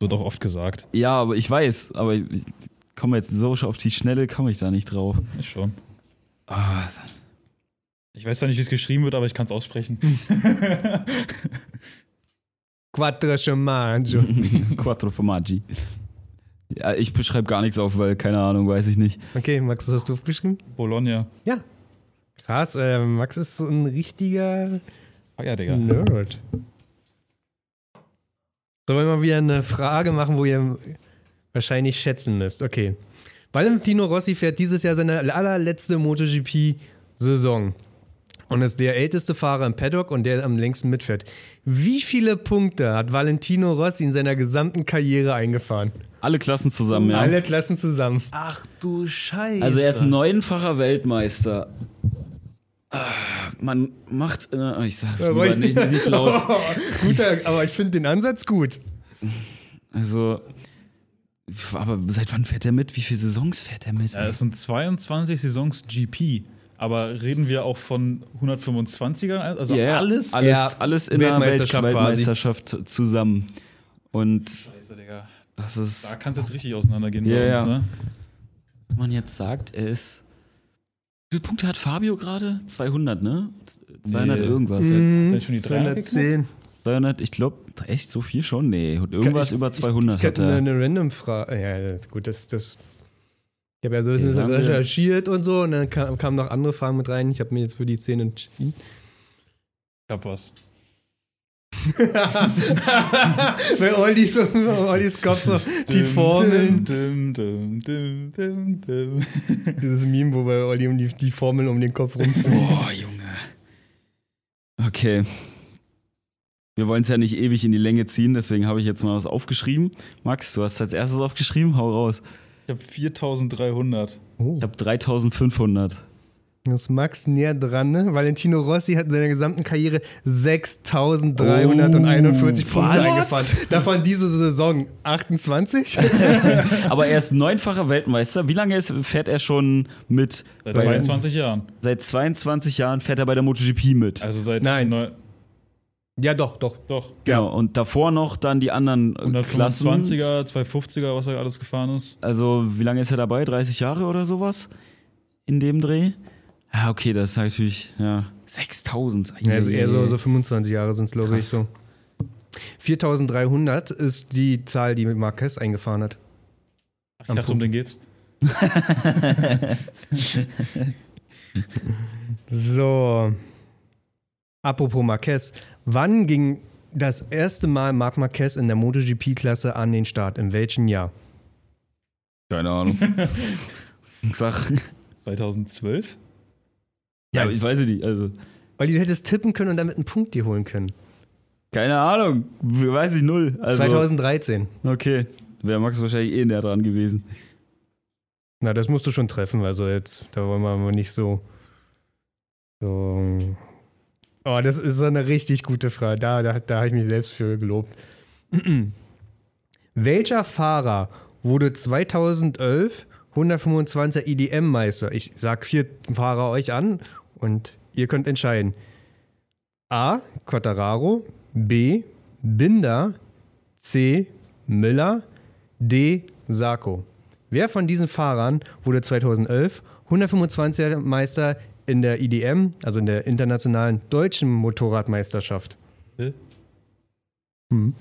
Wird auch oft gesagt. Ja, aber ich weiß, aber ich komme jetzt so auf die Schnelle, komme ich da nicht drauf. Ich schon. Ah, Ich weiß zwar nicht, wie es geschrieben wird, aber ich kann es aussprechen. Quattro Formaggio. Quattro Formaggi. Ja, ich beschreibe gar nichts auf, weil keine Ahnung, weiß ich nicht. Okay, Max, was hast du aufgeschrieben? Bologna. Ja. Krass, äh, Max ist so ein richtiger Ah ja, Digga. Nerd. Sollen wir mal wieder eine Frage machen, wo ihr wahrscheinlich schätzen müsst? Okay. Valentino Rossi fährt dieses Jahr seine allerletzte MotoGP-Saison und ist der älteste Fahrer im Paddock und der am längsten mitfährt. Wie viele Punkte hat Valentino Rossi in seiner gesamten Karriere eingefahren? Alle Klassen zusammen, ja. Alle Klassen zusammen. Ach du Scheiße. Also er ist neunfacher Weltmeister. Man macht, äh, ich sag Ja, lieber wollte- nicht, nicht laut. Guter, aber ich finde den Ansatz gut. Also, aber seit wann fährt er mit? Wie viele Saisons fährt er mit? Ja, es sind 22 Saisons GP. Aber reden wir auch von 125ern? Also ja. alles? alles, Ja, alles in der Weltmeisterschaft Weltmeisterschaft, zusammen. Und Scheiße, Digga. das Da ist, kann es jetzt richtig auseinandergehen Ja, bei uns, ja. ne? wenn man jetzt sagt, er ist. Wie viele Punkte hat Fabio gerade? 200, ne? 200 Nee. irgendwas. Mhm, er schon die 300 210. 200, ich glaube, echt so viel schon? Nee, irgendwas Ich- über 200 Ich hat hätte er. eine, eine random Frage. Ja, gut, das. das ich habe ja so ein bisschen recherchiert und so und dann kam, kamen noch andere Fragen mit rein. Ich habe mir jetzt für die 10 entschieden. Ich hab was. Weil Olli so, Ollis Kopf so die Formeln. Dum, dum, dum. Dieses Meme, wo bei Olli um die, die Formeln um den Kopf rum. Boah, Junge. Okay. Wir wollen es ja nicht ewig in die Länge ziehen, deswegen habe ich jetzt mal was aufgeschrieben. Max, du hast als erstes aufgeschrieben, hau raus. Ich hab 4300. Oh, Ich habe 3500. das ist Max näher dran, ne? Valentino Rossi hat in seiner gesamten Karriere 6341 Oh, Punkte was? eingefahren. Davon diese Saison 28. Aber er ist neunfacher Weltmeister. Wie lange ist, fährt er schon mit? Seit Bei- 22 Jahren. Seit 22 Jahren fährt er bei der MotoGP mit. Also seit Nein. neu- ja, doch, doch. doch. Genau. Und davor noch dann die anderen äh, Klassen. 125er, 250er, was er alles gefahren ist. Also, wie lange ist er dabei? 30 Jahre oder sowas? In dem Dreh? Ja, okay, das ist natürlich, ja. 6000. Ja, also eher so, so 25 Jahre sind es, glaube ich, so. 4300 ist die Zahl, die Marquez eingefahren hat. Ich dachte, um den geht's. So. Apropos Marquez. Wann ging das erste Mal Marc Marquez in der MotoGP-Klasse an den Start? In welchem Jahr? Keine Ahnung. Sag. 2012? Ja, aber ich weiß es nicht. Also, Weil du hättest tippen können und damit einen Punkt dir holen können. keine Ahnung. Weiß ich null. Also, 2013. Okay. Wäre Max wahrscheinlich eh näher dran gewesen. Na, das musst du schon treffen. Also jetzt, da wollen wir nicht so. So. Oh, das ist so eine richtig gute Frage. Da, da, da habe ich mich selbst für gelobt. Welcher Fahrer wurde 2011 125er IDM-Meister? Ich sag vier Fahrer euch an und ihr könnt entscheiden. A. Quattararo, B. Binder, C. Müller, D. Sarko. Wer von diesen Fahrern wurde 2011 125er Meister in der IDM, also in der internationalen deutschen Motorradmeisterschaft? Hm.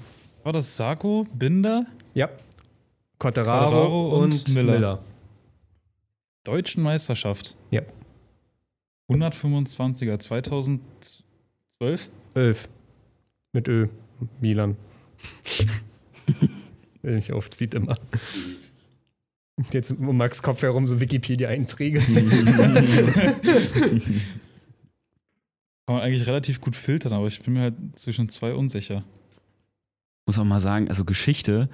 War das Sarko, Binder, Ja. Quattararo, Quattararo und, und Miller. Miller. Deutschen Meisterschaft? Ja. 125er, 2012? 11. Mit Ö. Milan. Wenn ich aufzieht immer. Jetzt um Max Kopf herum so Wikipedia-Einträge. Kann man eigentlich relativ gut filtern, aber ich bin mir halt zwischen zwei unsicher. Muss auch mal sagen, also Geschichte,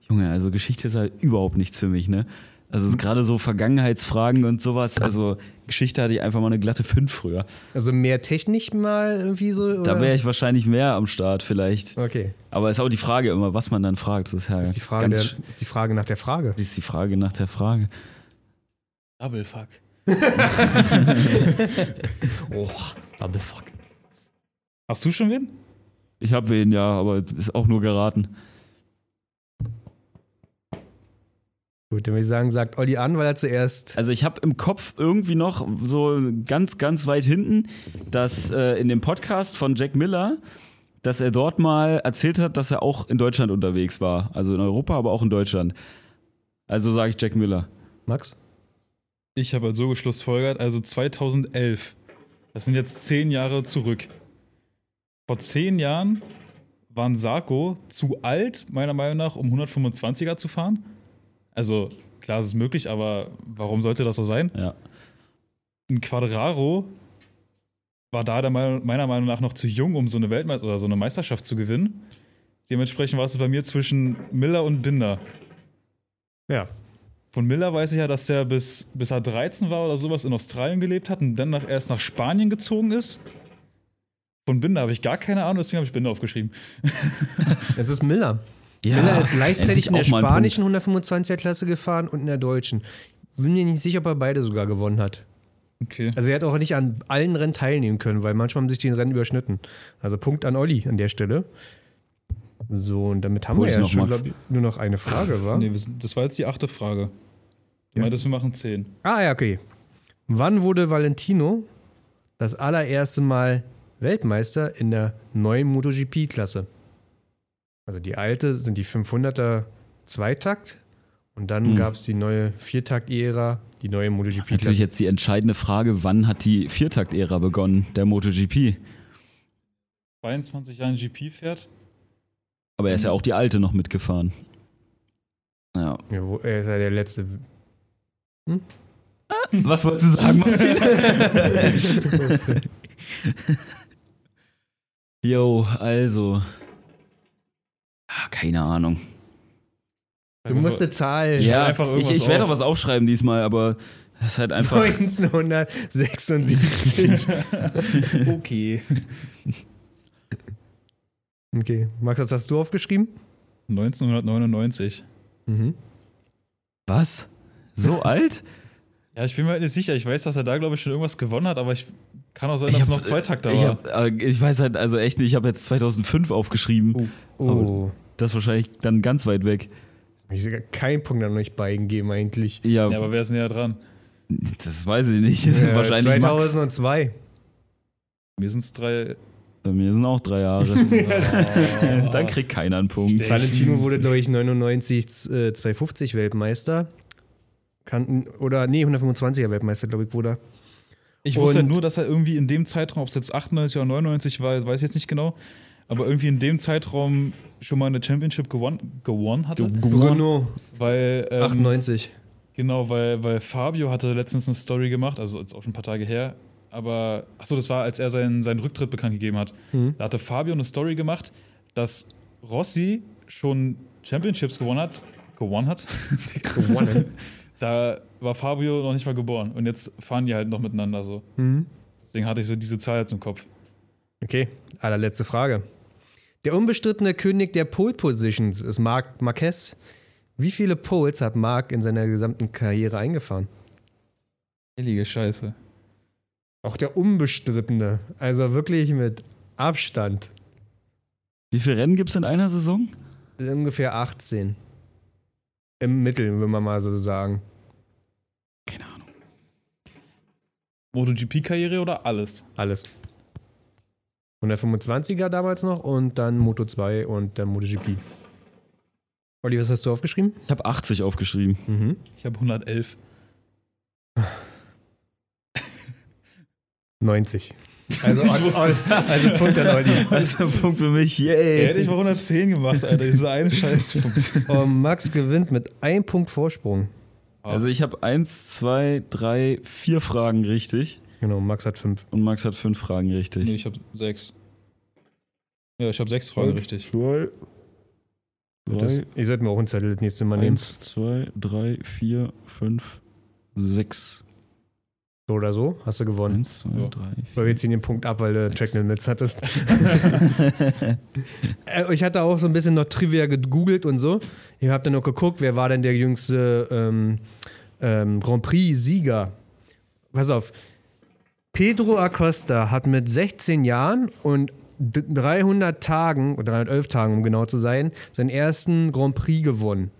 Junge, also Geschichte ist halt überhaupt nichts für mich, ne? Also es ist gerade so Vergangenheitsfragen und sowas. Also Geschichte hatte ich einfach mal eine glatte 5 früher. Also mehr technisch mal irgendwie so? Da oder? wäre ich wahrscheinlich mehr am Start vielleicht. Okay. Aber ist auch die Frage immer, was man dann fragt. Das ist ja Das ist die Frage, ganz, der, ist die Frage nach der Frage. das ist die Frage nach der Frage. Double fuck. Oh, double fuck. Hast du schon wen? Ich habe wen, ja, aber ist auch nur geraten. Gut, dann würde ich sagen, sagt Olli an, weil er zuerst. Also ich habe im Kopf irgendwie noch so ganz, ganz weit hinten, dass äh, in dem Podcast von Jack Miller, dass er dort mal erzählt hat, dass er auch in Deutschland unterwegs war. Also in Europa, aber auch in Deutschland. Also sage ich Jack Miller. Max? Ich habe halt so geschlussfolgert, also 2011. Das sind jetzt zehn Jahre zurück. Vor zehn Jahren waren Sarko zu alt, meiner Meinung nach, um 125er zu fahren. Also, klar, es ist möglich, aber warum sollte das so sein? Ja. Ein Quadraro war da der Meinung, meiner Meinung nach noch zu jung, um so eine Weltmeister oder so eine Meisterschaft zu gewinnen. Dementsprechend war es bei mir zwischen Miller und Binder. Ja. Von Miller weiß ich ja, dass der bis, bis er 13 war oder sowas in Australien gelebt hat und dann nach, erst nach Spanien gezogen ist. Von Binder habe ich gar keine Ahnung, deswegen habe ich Binder aufgeschrieben. Es ist Miller. ja Miller ist gleichzeitig in der spanischen 125er-Klasse gefahren und in der deutschen. Bin mir nicht sicher, ob er beide sogar gewonnen hat. Okay. Also er hat auch nicht an allen Rennen teilnehmen können, weil manchmal haben sich die Rennen überschnitten. Also Punkt an Olli an der Stelle. So, und damit haben Hol wir ja noch, schon, glaub ich, nur noch eine Frage, wa? Nee, das war jetzt die achte Frage. Du Ja. meintest, wir machen 10. Ah ja, okay. Wann wurde Valentino das allererste Mal Weltmeister in der neuen MotoGP-Klasse? Also die alte sind die 500er Zweitakt und dann Hm. gab es die neue Viertakt-Ära, die neue Das ist natürlich jetzt die entscheidende Frage, wann hat die Viertakt-Ära begonnen, der MotoGP? 22 Jahre GP fährt. Aber er ist ja auch die alte noch mitgefahren. Ja. Ja, wo- er ist ja der letzte. Was wolltest du sagen, Martin? Jo, also. Ah, keine Ahnung. Du musst eine Zahl. Ja, einfach ich, irgendwas ich werde auf. auch was aufschreiben diesmal, aber das ist halt einfach. 1976. Okay. okay. Max, was hast du aufgeschrieben? 1999. Mhm. Was? So alt? Ja, ich bin mir halt nicht sicher. Ich weiß, dass er da, glaube ich, schon irgendwas gewonnen hat, aber ich kann auch sein, Ich dass es noch Zweitakter ich, war. hab, äh, ich weiß halt also echt nicht, ich habe jetzt 2005 aufgeschrieben. Oh. Das ist wahrscheinlich dann ganz weit weg. Hab Ich sogar keinen Punkt an euch beiden geben eigentlich. Ja, Ja, aber wer ist näher dran? das weiß ich nicht. Äh, wahrscheinlich Max. 2002. Mir sind es drei. Bei mir sind auch drei Jahre. dann kriegt keiner einen Punkt. Valentino wurde, glaube ich, 99 äh, 250 Weltmeister. Kann, oder, nee, 125er Weltmeister, glaube ich, wurde er. Ich wusste halt Und- nur, dass er irgendwie in dem Zeitraum, ob es jetzt 98 oder 99 war, weiß ich jetzt nicht genau, aber irgendwie in dem Zeitraum schon mal eine Championship gewonnen, gewonnen hatte. Bruno, Weil, ähm, 98. Genau, weil, weil Fabio hatte letztens eine Story gemacht, also jetzt auch schon ein paar Tage her, aber, achso, das war, als er seinen, seinen Rücktritt bekannt gegeben hat. Mhm. Da hatte Fabio eine Story gemacht, dass Rossi schon Championships gewonnen hat, gewonnen hat, Gewonnen. da war Fabio noch nicht mal geboren. Und jetzt fahren die halt noch miteinander so. Mhm. Deswegen hatte ich so diese Zahl jetzt im Kopf. Okay, allerletzte Frage. Der unbestrittene König der Pole Positions ist Marc Marquez. Wie viele Poles hat Marc in seiner gesamten Karriere eingefahren? Heilige Scheiße. Auch der unbestrittene. Also wirklich mit Abstand. Wie viele Rennen gibt es in einer Saison? Ungefähr 18. Im Mittel, wenn man mal so sagen. Keine Ahnung. MotoGP-Karriere oder alles? Alles. 125er damals noch und dann Moto 2 und dann MotoGP. Olli, was hast du aufgeschrieben? Ich habe 80 aufgeschrieben. Mhm. Ich habe 111. 90. Also, also, also Punkt an Olli. Das ist ein Punkt für mich. Yay. Hätte ich mal 110 gemacht, Alter. Dieser eine Scheißpunkt. Und Max gewinnt mit einem Punkt Vorsprung. Also ich habe eins, zwei, drei, vier Fragen richtig Genau, Max hat fünf. und Max hat fünf Fragen richtig. Nee, ich habe sechs. Ja, ich habe sechs Fragen Und? richtig. Zwei, drei, Ich sollte mir auch einen Zettel das nächste Mal nehmen. eins, zwei, drei, vier, fünf, sechs. So oder so, hast du gewonnen. Eins, zwei, Ja. drei, Weil wir ziehen den Punkt ab, weil du Track Limits hattest. Äh, ich hatte auch so ein bisschen noch Trivia gegoogelt und so. Ich habe dann noch geguckt, wer war denn der jüngste ähm, ähm, Grand Prix-Sieger. Pass auf. Pedro Acosta hat mit 16 Jahren und d- 300 Tagen, oder 311 Tagen, um genau zu sein, seinen ersten Grand Prix gewonnen.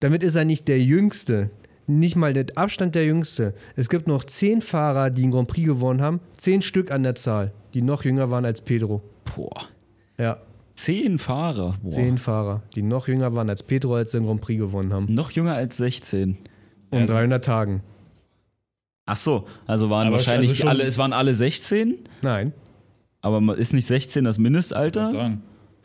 Damit ist er nicht der Jüngste. Nicht mal der Abstand der Jüngste. Es gibt noch 10 Fahrer, die einen Grand Prix gewonnen haben. 10 Stück an der Zahl, die noch jünger waren als Pedro. Boah. Ja, Zehn Fahrer. Boah. 10 Fahrer, die noch jünger waren als Pedro, als sie den Grand Prix gewonnen haben. Noch jünger als 16. Um Ja, 300 Tagen. Ach so, also waren Aber wahrscheinlich also alle, es waren alle 16, Nein. aber ist nicht 16 das Mindestalter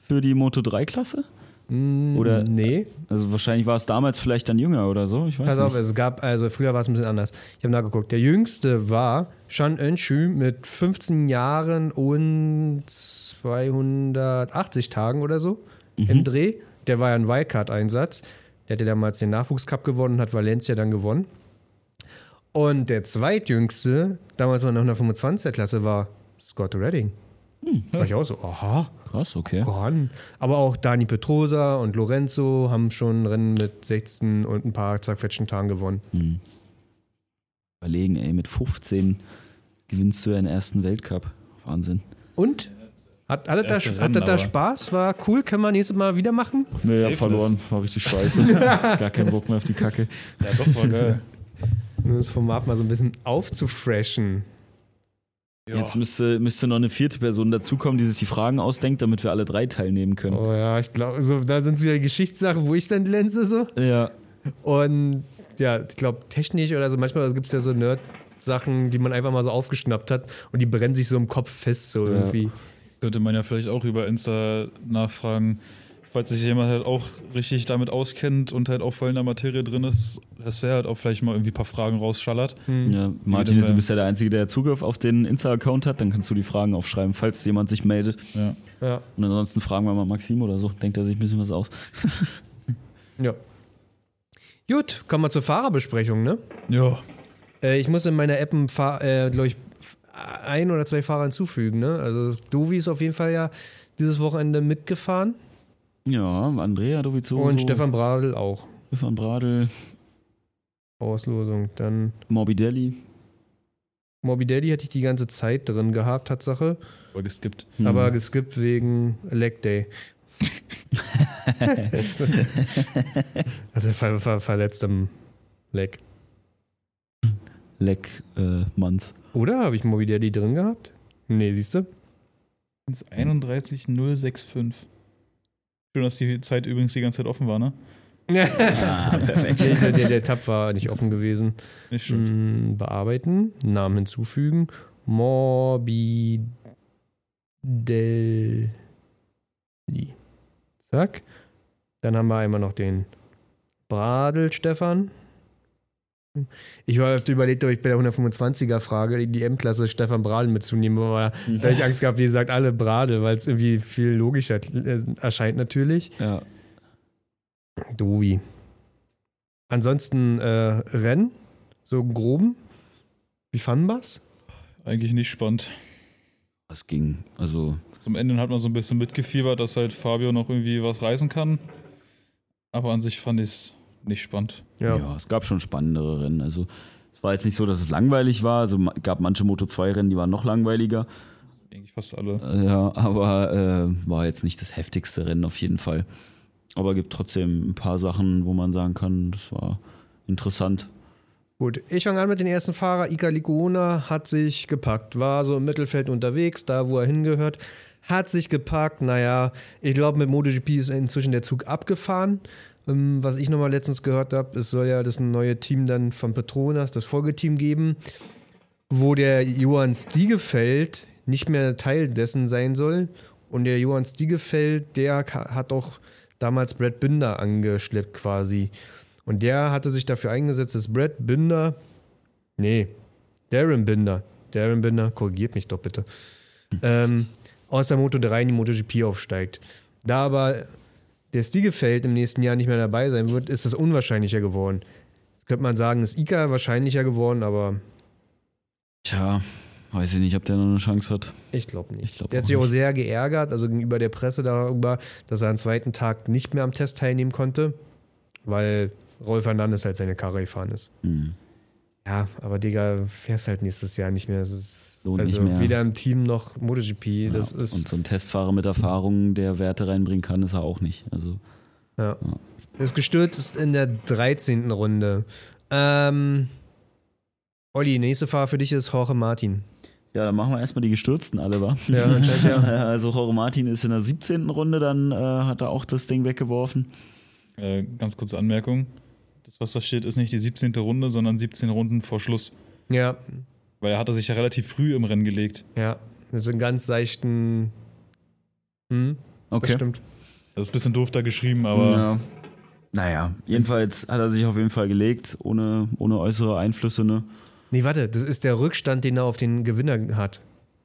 für die Moto 3 Klasse? Mm, Oder- Nee. Also wahrscheinlich war es damals vielleicht dann jünger oder so, ich weiß Pass auf, nicht. es gab, also früher war es ein bisschen anders. Ich habe nachgeguckt. Der jüngste war Shan Önschü mit 15 Jahren und 280 Tagen oder so im Dreh. Der war ja ein Wildcard-Einsatz. Der hatte damals den Nachwuchscup gewonnen und hat Valencia dann gewonnen. Und der zweitjüngste, damals noch in der 125er-Klasse, war Scott Redding. War ich auch so, aha. Krass, okay. Voran. Aber auch Dani Petrosa und Lorenzo haben schon Rennen mit 16 und ein paar zerquetschten Tagen gewonnen. Hm. Überlegen, ey, mit 15 gewinnst du ja den ersten Weltcup. Wahnsinn. Und? Hat, hattet Erste da, Rennen, hattet da Spaß? War cool? Können wir nächstes Mal wieder machen? Nee, hab verloren. War richtig scheiße. Gar keinen Bock mehr auf die Kacke. Ja, doch, war geil. Um das Format mal so ein bisschen aufzufreshen. Ja. Jetzt müsste, müsste noch eine vierte Person dazukommen, die sich die Fragen ausdenkt, damit wir alle drei teilnehmen können. Oh ja, ich glaube, so, da sind es wieder die Geschichtssachen, wo ich dann glänze so. Ja. Und ja, ich glaube, technisch oder so, manchmal gibt es ja so Nerd-Sachen, die man einfach mal so aufgeschnappt hat und die brennen sich so im Kopf fest, so Ja. irgendwie. Könnte man ja vielleicht auch über Insta nachfragen, falls sich jemand halt auch richtig damit auskennt und halt auch voll in der Materie drin ist, dass der halt auch vielleicht mal irgendwie ein paar Fragen rausschallert. Hm. ja. Martin, du bist ja der Einzige, der Zugriff auf den Insta-Account hat. Dann kannst du die Fragen aufschreiben, falls jemand sich meldet. Ja. Ja. Und ansonsten fragen wir mal Maxim oder so. Denkt er sich ein bisschen was aus. ja. Gut, kommen wir zur Fahrerbesprechung, ne? Ja. Äh, ich muss in meiner App, ein Fahr- äh, glaube ich, ein oder zwei Fahrer hinzufügen. Ne? Also das Dovi ist auf jeden Fall ja dieses Wochenende mitgefahren Ja, Andrea Dovizioso. und Stefan Bradl auch. Stefan Bradl. Auslosung. Dann Morbidelli. Morbidelli hatte ich die ganze Zeit drin gehabt, Tatsache. Aber geskippt. Hm. Aber geskippt wegen Leg Day. also ver ver verletztem Leg. Leck äh, Month. Oder habe ich Morbidelli drin gehabt? Nee, siehst du? 31065. Schön, dass die Zeit übrigens die ganze Zeit offen war, ne? Ah, perfekt. der, der, der Tab war nicht offen gewesen. Nicht. Mm, Bearbeiten, Namen hinzufügen. Morbidelli. Zack. Dann haben wir einmal noch den Bradel Stefan. Ich war hab überlegt, ob ich bei der 125er Frage die M-Klasse Stefan Bradel mitzunehmen, aber da habe ich Angst gehabt, wie gesagt, alle Bradel, weil es irgendwie viel logischer äh, erscheint natürlich. Ja. Dovi. ansonsten äh, Rennen, so im groben. Wie fanden wir's? Eigentlich nicht spannend. Das ging. Also, Zum Ende hat man so ein bisschen mitgefiebert, dass halt Fabio noch irgendwie was reißen kann. Aber an sich fand ich es nicht spannend. ja. Ja. es gab schon spannendere Rennen. Also, es war jetzt nicht so, dass es langweilig war. Also, ma- gab manche Moto 2-Rennen, die waren noch langweiliger. Eigentlich fast alle. Äh, Ja, aber äh, war jetzt nicht das heftigste Rennen auf jeden Fall. Aber gibt trotzdem ein paar Sachen, wo man sagen kann, das war interessant. Gut, ich fange an mit den ersten Fahrer. Ika Licona hat sich gepackt, war so im Mittelfeld unterwegs, da wo er hingehört, hat sich gepackt. Naja, ich glaube, mit MotoGP ist inzwischen der Zug abgefahren. Ähm, was ich nochmal letztens gehört habe, es soll ja das neue Team dann von Petronas, das Folgeteam geben, wo der Johann Stiegefeld nicht mehr Teil dessen sein soll. Und der Johann Stiegefeld, der hat auch damals Brad Binder angeschleppt quasi. Und der hatte sich dafür eingesetzt, dass Brad Binder, nee, Darren Binder, Darren Binder, korrigiert mich doch bitte, ähm, aus der Moto 3 in die MotoGP aufsteigt. Da aber der Stiegefeld im nächsten Jahr nicht mehr dabei sein wird, ist es unwahrscheinlicher geworden. Jetzt könnte man sagen, ist Ika wahrscheinlicher geworden, aber Tja, weiß ich nicht, ob der noch eine Chance hat. ich glaube nicht. Ich glaub der hat auch sich auch nicht. sehr geärgert, also gegenüber der Presse darüber, dass er am zweiten Tag nicht mehr am Test teilnehmen konnte, weil Rolf Hernandez halt seine Karre gefahren ist. Hm. Ja, aber Digga, fährst halt nächstes Jahr nicht mehr. Es ist, So also nicht mehr. weder im Team noch MotoGP. Das ja, ist. und so ein Testfahrer mit Erfahrung, der Werte reinbringen kann, ist er auch nicht. Also, Ja. Das gestürzt ist in der 13. Runde. Ähm, Olli, nächste Fahrer für dich ist Jorge Martin. ja, dann machen wir erstmal die Gestürzten alle, wa? Ja, anscheinend ja. Also Jorge Martin ist in der 17. Runde, dann äh, hat er auch das Ding weggeworfen. Äh, ganz kurze Anmerkung. Das, was da steht, ist nicht die 17. Runde, sondern 17 Runden vor Schluss. Ja, Weil er hatte sich ja relativ früh im Rennen gelegt. ja. Das ist ein ganz seichten. Hm, das Okay. stimmt. Das ist ein bisschen doof da geschrieben, aber ja. Naja, jedenfalls hat er sich auf jeden Fall gelegt, ohne, ohne äußere Einflüsse, ne? Nee, warte, das ist der Rückstand, den er auf den Gewinner hat.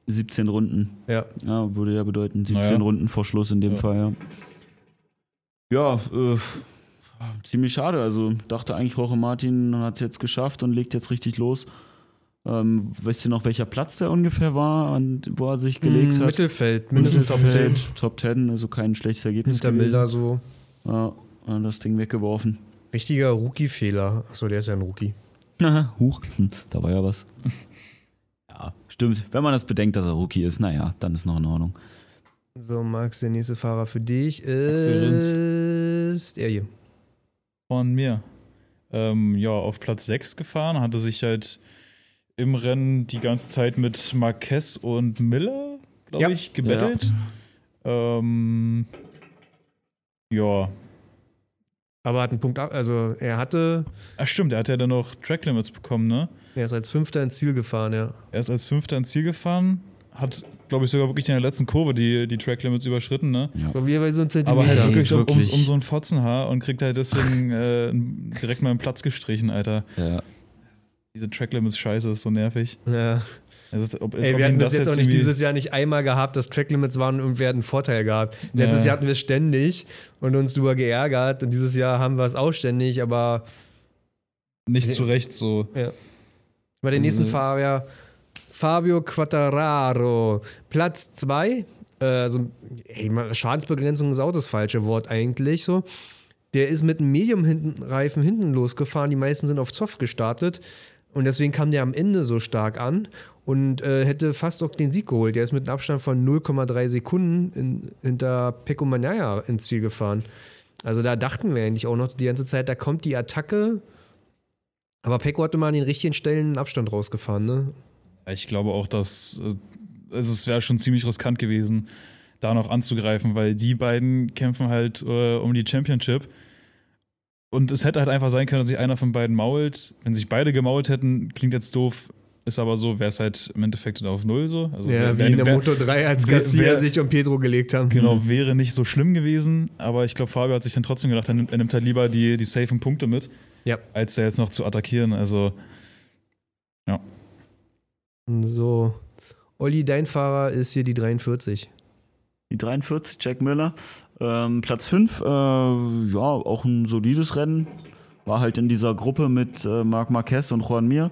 17 Runden. Ja. Ja, würde ja bedeuten, 17 Naja. Runden vor Schluss in dem Ja. Fall, ja. Ja, äh, ziemlich schade. Also dachte eigentlich, Jorge Martin hat es jetzt geschafft und legt jetzt richtig los. Ähm, weißt du noch, welcher Platz der ungefähr war, an, wo er sich gelegt Hm, hat? Mittelfeld, mindestens Top 10. Top 10, also kein schlechtes Ergebnis. Hinter. Milder so. Ja, das Ding weggeworfen. Richtiger Rookie-Fehler. Achso, der ist ja ein Rookie. Huch, hm, da war ja was. ja, stimmt. Wenn man das bedenkt, dass er Rookie ist, naja, dann ist noch in Ordnung. So, Max, der nächste Fahrer für dich ist er hier. von mir. Ähm, ja, auf Platz 6 gefahren, hatte sich halt im Rennen die ganze Zeit mit Marquez und Miller, glaube Ja. ich, gebettelt. Ähm, ja. Aber hat einen Punkt ab. Also, er hatte. Ach stimmt, er hat ja dann noch Track Limits bekommen, ne? Er ist als Fünfter ins Ziel gefahren, ja. Er ist als Fünfter ins Ziel gefahren, hat, glaube ich, sogar wirklich in der letzten Kurve die, die Track Limits überschritten, ne? Ja. So wie bei so einem Zentimeter. Aber halt wirklich, um, um, wirklich. um so ein Fotzenhaar und kriegt halt deswegen äh, direkt mal einen Platz gestrichen, Alter. Ja. Diese Track Limits Scheiße ist so nervig. Ja. Also, ob, Ey, wir hatten ihm das jetzt auch nicht dieses Jahr nicht einmal gehabt, dass Tracklimits waren und wir hatten einen Vorteil gehabt. Letztes Ja. Jahr hatten wir es ständig und uns drüber geärgert und dieses Jahr haben wir es auch ständig, aber nicht zurecht so. ja. Bei den Also, nächsten Fahrer Fabio Quattararo, Platz 2. Äh, also, ey, mal, Schadensbegrenzung ist auch das falsche Wort eigentlich so. Der ist mit einem Medium-Reifen hinten losgefahren. Die meisten sind auf Zoff gestartet. Und deswegen kam der am Ende so stark an und äh, hätte fast auch den Sieg geholt. Der ist mit einem Abstand von 0,3 Sekunden in, hinter Pecco Bagnaia ins Ziel gefahren. Also da dachten wir eigentlich auch noch die ganze Zeit, da kommt die Attacke. Aber Pecco hatte mal an den richtigen Stellen einen Abstand rausgefahren, ne? Ich glaube auch, dass also es wäre schon ziemlich riskant gewesen, da noch anzugreifen, weil die beiden kämpfen halt äh, um die Championship. Und es hätte halt einfach sein können, dass sich einer von beiden mault. Wenn sich beide gemault hätten, klingt jetzt doof, ist aber so, wäre es halt im Endeffekt auf Null so. Also Ja, wär- wie wär- in der Moto 3, als Garcia wär- sich und Pedro gelegt haben. Genau, wäre nicht so schlimm gewesen, aber ich glaube, Fabio hat sich dann trotzdem gedacht, er nimmt, er nimmt halt lieber die, die safen Punkte mit, Ja. als da jetzt noch zu attackieren. Also, So. Olli, dein Fahrer ist hier die 43. Die 43, Jack Miller. Ähm, Platz 5, äh, ja, auch ein solides Rennen. war halt in dieser Gruppe mit äh, Marc Marquez und Juan Mir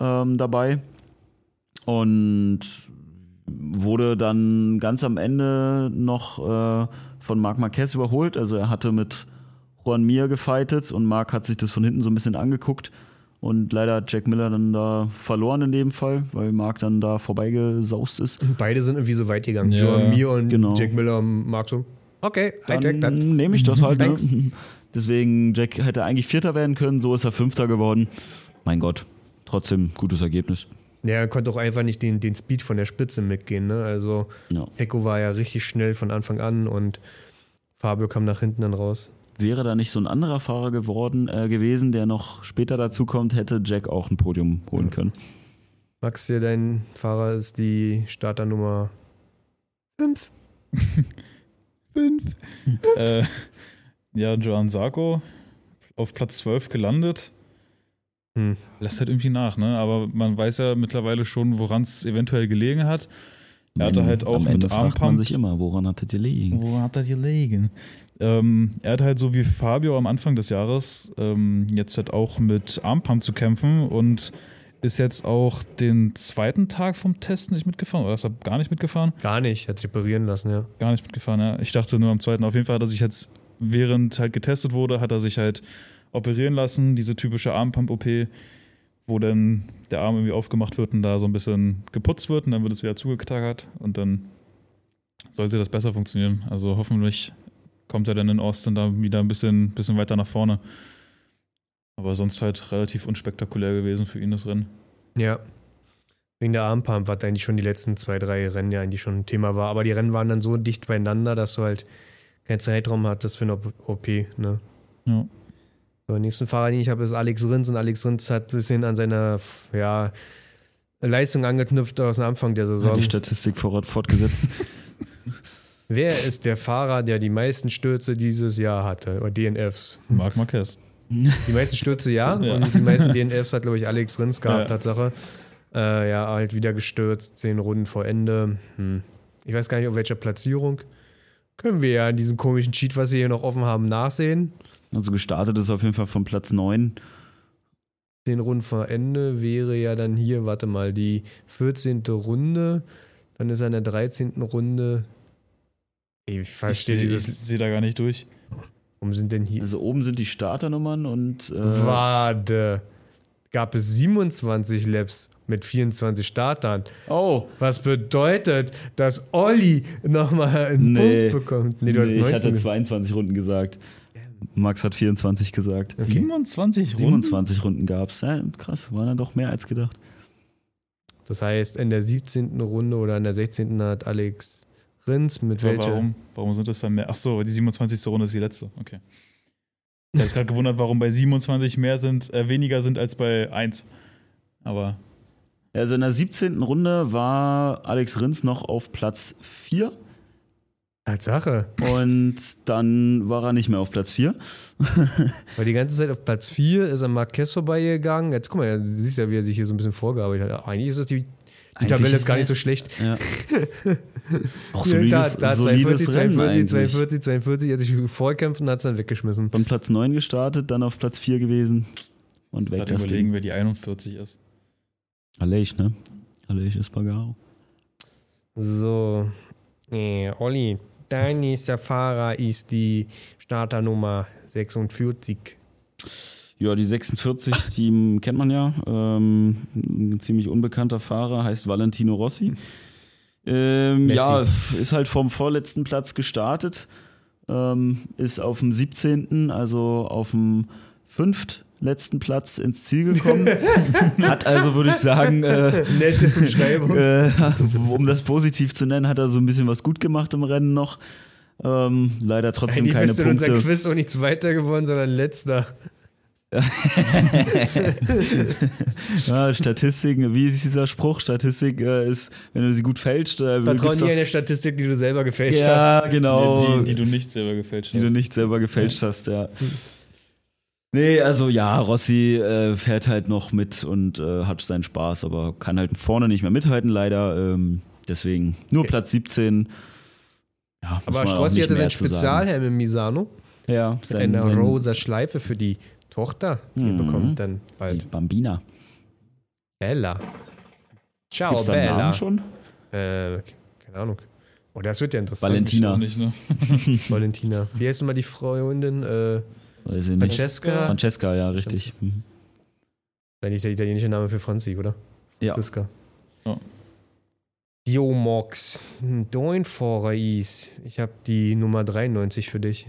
ähm, dabei und wurde dann ganz am Ende noch äh, von Marc Marquez überholt. Also er hatte mit Juan Mir gefightet und Marc hat sich das von hinten so ein bisschen angeguckt. Und leider hat Jack Miller dann da verloren in dem Fall, weil Marc dann da vorbeigesaust ist. Beide sind irgendwie so weit gegangen. Ja, Joe Mir und genau. Jack Miller und Mark so. Okay, take that. Dann nehme ich das halt. Ne? Deswegen, Jack hätte eigentlich Vierter werden können, so ist er Fünfter geworden. Mein Gott, trotzdem gutes Ergebnis. Ja, er konnte auch einfach nicht den, den Speed von der Spitze mitgehen. Ne? Also Ja. Echo war ja richtig schnell von Anfang an und Fabio kam nach hinten dann raus. Wäre da nicht so ein anderer Fahrer geworden äh, gewesen, der noch später dazu kommt, hätte Jack auch ein Podium holen können. Max, hier dein Fahrer ist die Starternummer 5. Fünf. äh, ja, Joan Sarko auf Platz 12 gelandet. Hm. Lässt halt irgendwie nach, ne? Aber man weiß ja mittlerweile schon, woran es eventuell gelegen hat. Er hatte halt auch Am Ende mit fragt man Armpump. sich immer, woran hat das gelegen? Wo hat das gelegen? Ähm, er hat halt so wie Fabio am Anfang des Jahres ähm, jetzt halt auch mit Armpump zu kämpfen und ist jetzt auch den zweiten Tag vom Test nicht mitgefahren oder ist er gar nicht mitgefahren? Gar nicht, hat sich reparieren lassen, ja. Gar nicht mitgefahren, ja. Ich dachte nur am zweiten. Auf jeden Fall hat er sich jetzt, während halt getestet wurde, hat er sich halt operieren lassen, diese typische Armpump-OP, wo dann der Arm irgendwie aufgemacht wird und da so ein bisschen geputzt wird und dann wird es wieder zugetackert und dann sollte das besser funktionieren. Also hoffentlich kommt er dann in Austin da wieder ein bisschen, bisschen weiter nach vorne. Aber sonst halt relativ unspektakulär gewesen für ihn das Rennen. Ja. Wegen der Armpump, was eigentlich schon die letzten zwei, drei Rennen ja eigentlich schon ein Thema war. Aber die Rennen waren dann so dicht beieinander, dass du halt keinen Zeitraum hattest für eine OP. Ne? Ja. So, den nächsten Fahrer, den ich habe, ist Alex Rins. Und Alex Rins hat ein bisschen an seiner ja, Leistung angeknüpft aus dem Anfang der Ja, Saison. die Statistik fort, fortgesetzt. Wer ist der Fahrer, der die meisten Stürze dieses Jahr hatte? Oder DNFs? Marc Marquez. Die meisten Stürze ja, Ja. und die meisten DNFs hat, glaube ich, Alex Rins gehabt, Ja. Tatsache. Äh, ja, halt wieder gestürzt, zehn Runden vor Ende. Hm. Ich weiß gar nicht, auf welcher Platzierung. Können wir ja in diesem komischen Cheat, was wir hier noch offen haben, nachsehen. Also gestartet ist auf jeden Fall von Platz 9. Zehn Runden vor Ende wäre ja dann hier, warte mal, die 14. Runde. Dann ist er in der 13. Runde. Ich verstehe ich seh- dieses. Ich sehe da gar nicht durch. Warum sind denn hier. Also oben sind die Starternummern und äh, Warte. Gab es 27 Laps mit 24 Startern. Oh, Was bedeutet, dass Olli nochmal einen Nee. Punkt bekommt? Nee, du hast nee, ich 19. hatte 22 Runden gesagt. Max hat 24 gesagt. Okay. 27 Runden? 27 Runden gab es. Ja, krass, waren dann doch mehr als gedacht. Das heißt, in der 17. Runde oder in der 16. hat Alex Rins mit Aber welcher? Warum, warum sind das dann mehr? Achso, die 27. Runde ist die letzte. Okay. Ich habe gerade gewundert, warum bei 27 mehr sind, äh, weniger sind als bei 1. Aber Also in der 17. Runde war Alex Rins noch auf Platz 4 Tatsache. und dann war er nicht mehr auf Platz 4. Weil die ganze Zeit auf Platz 4 ist er Marquez vorbeigegangen. Jetzt guck mal, du siehst ja, wie er sich hier so ein bisschen vorgearbeitet hat. Eigentlich ist das die, die Tabelle ist gar nicht ist so schlecht. Ja. Auch Hier, da, solides, da solides 42, Rennen 42, eigentlich. 42, 42, er hat sich vorgekämpft und hat es dann weggeschmissen. Von Platz 9 gestartet, dann auf Platz 4 gewesen und weg gerade das überlegen, Ding. wer die 41 ist. Aleix, ne? Aleix Espargaro. So, äh, Olli, dein nächster Fahrer ist die Starternummer 46. Ja, die 46, die kennt man ja. Ähm, ein ziemlich unbekannter Fahrer, heißt Valentino Rossi. Ähm, ja, ist halt vom vorletzten Platz gestartet. Ähm, ist auf dem 17., also auf dem fünftletzten Platz ins Ziel gekommen. hat also, würde ich sagen, äh, Nette Beschreibung. äh, um das positiv zu nennen, hat er so ein bisschen was gut gemacht im Rennen noch. Ähm, leider trotzdem Eigentlich keine bist du in unserem Punkte. Quiz auch nicht Zweiter geworden, sondern Letzter. Ja, Statistiken, wie ist dieser Spruch? Statistik äh, ist, wenn du sie gut fälscht, äh, Vertrau nie einer Statistik, die du selber gefälscht hast. Ja, genau. Die, die, die du nicht selber gefälscht die hast. du nicht selber gefälscht hast, ja. Nee, also ja, Rossi äh, fährt halt noch mit und äh, hat seinen Spaß, aber kann halt vorne nicht mehr mithalten, leider. Ähm, deswegen nur Okay. Platz 17. Ja, Aber Strossi nicht hatte seinen. Spezialhelm im Misano Ja, mit sein, einer sein, rosa Schleife für die Tochter, die Mhm. bekommt dann Die bald. Bambina. Bella. Ciao, Gibt's Bella. Namen schon? Äh, keine Ahnung. Oh, das wird ja interessant. Valentina. Nicht, ne? Valentina. Wie heißt nochmal die Freundin? Äh, Weiß ich nicht. Francesca. Francesca, ja, richtig. Mhm. Das ist eigentlich der italienische Name für Franzi, oder? Ja. Franziska. Ja. Jo, Mox. Dein Fahrer ist. Ich habe die Nummer 93 für dich.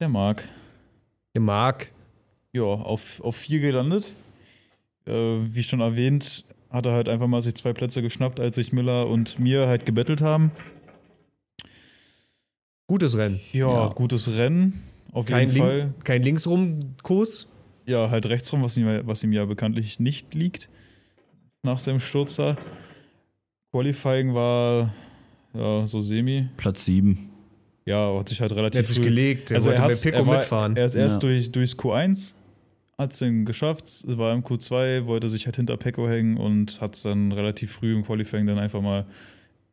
Der Marc. Der Marc. Ja, auf, auf vier gelandet. Äh, wie schon erwähnt, hat er halt einfach mal sich zwei Plätze geschnappt, als sich Miller und mir halt gebettelt haben. Gutes Rennen. Ja, Ja. gutes Rennen. Auf Kein, jeden Fall. Link, kein Linksrum-Kurs. Ja, halt rechtsrum, was ihm, was ihm ja bekanntlich nicht liegt. Nach seinem Sturz da. Qualifying war ja so semi. Platz 7. Ja, hat sich halt relativ hat sich früh gelegt. Der Also er, Pico er, war, mitfahren. er ist erst Ja. durch, durchs Q1, hat es dann geschafft, es war im Q2, wollte sich halt hinter Pecco hängen und hat es dann relativ früh im Qualifying dann einfach mal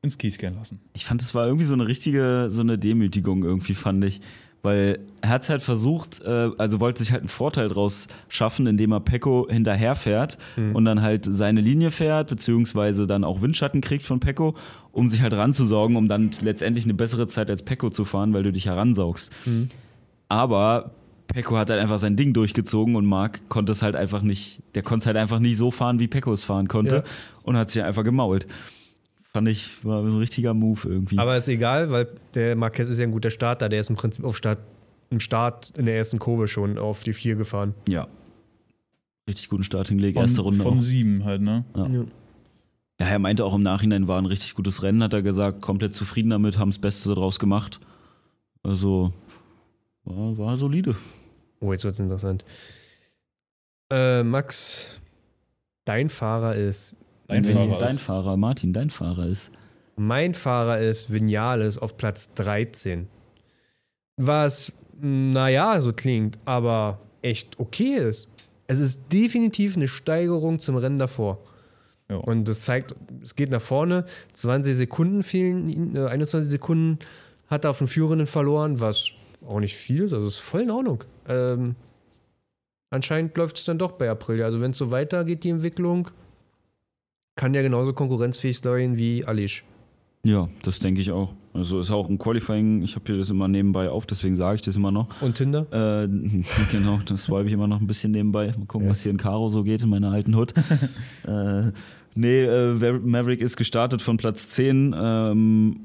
ins Kies gehen lassen. Ich fand, das war irgendwie so eine richtige, so eine Demütigung irgendwie, fand ich. Weil er hat es halt versucht, äh, also wollte sich halt einen Vorteil draus schaffen, indem er Pecco hinterherfährt Hm. und dann halt seine Linie fährt, beziehungsweise dann auch Windschatten kriegt von Pecco, um sich halt ranzusorgen, um dann letztendlich eine bessere Zeit als Pecco zu fahren, weil du dich heransaugst. Hm. Aber Pecco hat halt einfach sein Ding durchgezogen und Marc konnte es halt einfach nicht, der konnte es halt einfach nicht so fahren, wie Pecco es fahren konnte Ja. und hat sich einfach gemault. Fand ich, war so ein richtiger Move irgendwie. Aber ist egal, weil der Marquez ist ja ein guter Starter. Der ist im Prinzip auf Start, im Start in der ersten Kurve schon auf die 4 gefahren. Ja. Richtig guten Start hingelegt, erste Runde von auch. sieben halt, ne? Ja, er meinte auch im Nachhinein war ein richtig gutes Rennen, hat er gesagt, komplett zufrieden damit, haben das Beste draus gemacht. Also war, war solide. Oh, jetzt wird es interessant. Äh, Max, dein Fahrer ist. Dein Fahrer dein ist. Fahrer, Martin, dein Fahrer ist. Mein Fahrer ist Vinales auf Platz 13. Was, naja, so klingt, aber echt okay ist. Es ist definitiv eine Steigerung zum Rennen davor. Ja. Und das zeigt, es geht nach vorne. 20 Sekunden fehlen, ihm, äh, 21 Sekunden hat er auf den Führenden verloren, was auch nicht viel ist. Also ist voll in Ordnung. Ähm, anscheinend läuft es dann doch bei Aprilia. Also wenn es so weitergeht, die Entwicklung, kann der genauso konkurrenzfähig sein wie Alish. Ja, das denke ich auch. Also ist auch ein Qualifying, ich habe hier das immer nebenbei auf, deswegen sage ich das immer noch. Und Tinder? Äh, genau, das swipe ich immer noch ein bisschen nebenbei. Mal gucken, Ja. was hier in Karo so geht in meiner alten Hood. äh, nee, äh, Maverick ist gestartet von Platz 10 ähm,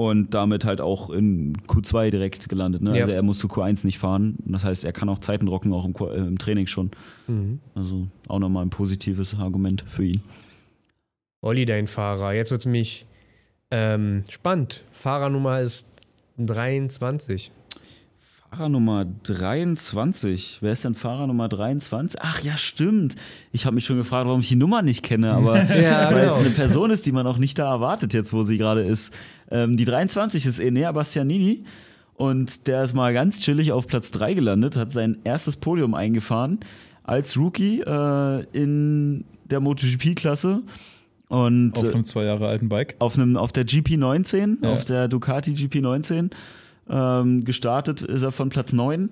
und damit halt auch in Q2 direkt gelandet. Ne? Ja. Also er muss zu Q1 nicht fahren. Das heißt, er kann auch Zeiten rocken, auch im, Qua- äh, im Training schon. Mhm. Also auch nochmal ein positives Argument für ihn. Olli, dein Fahrer. Jetzt wird es mich ähm, spannend. Fahrernummer ist 23. Fahrer Nummer 23. Wer ist denn Fahrer Nummer 23? Ach ja, stimmt. Ich habe mich schon gefragt, warum ich die Nummer nicht kenne, aber Ja, weil genau. es eine Person ist, die man auch nicht da erwartet, jetzt wo sie gerade ist. Ähm, die 23 ist Enea Bastianini und der ist mal ganz chillig auf Platz 3 gelandet, hat sein erstes Podium eingefahren als Rookie äh, in der MotoGP-Klasse. Und Auf äh, einem zwei Jahre alten Bike. auf, einem, auf der GP19, Ja. auf der Ducati GP19. Ähm, gestartet ist er von Platz 9,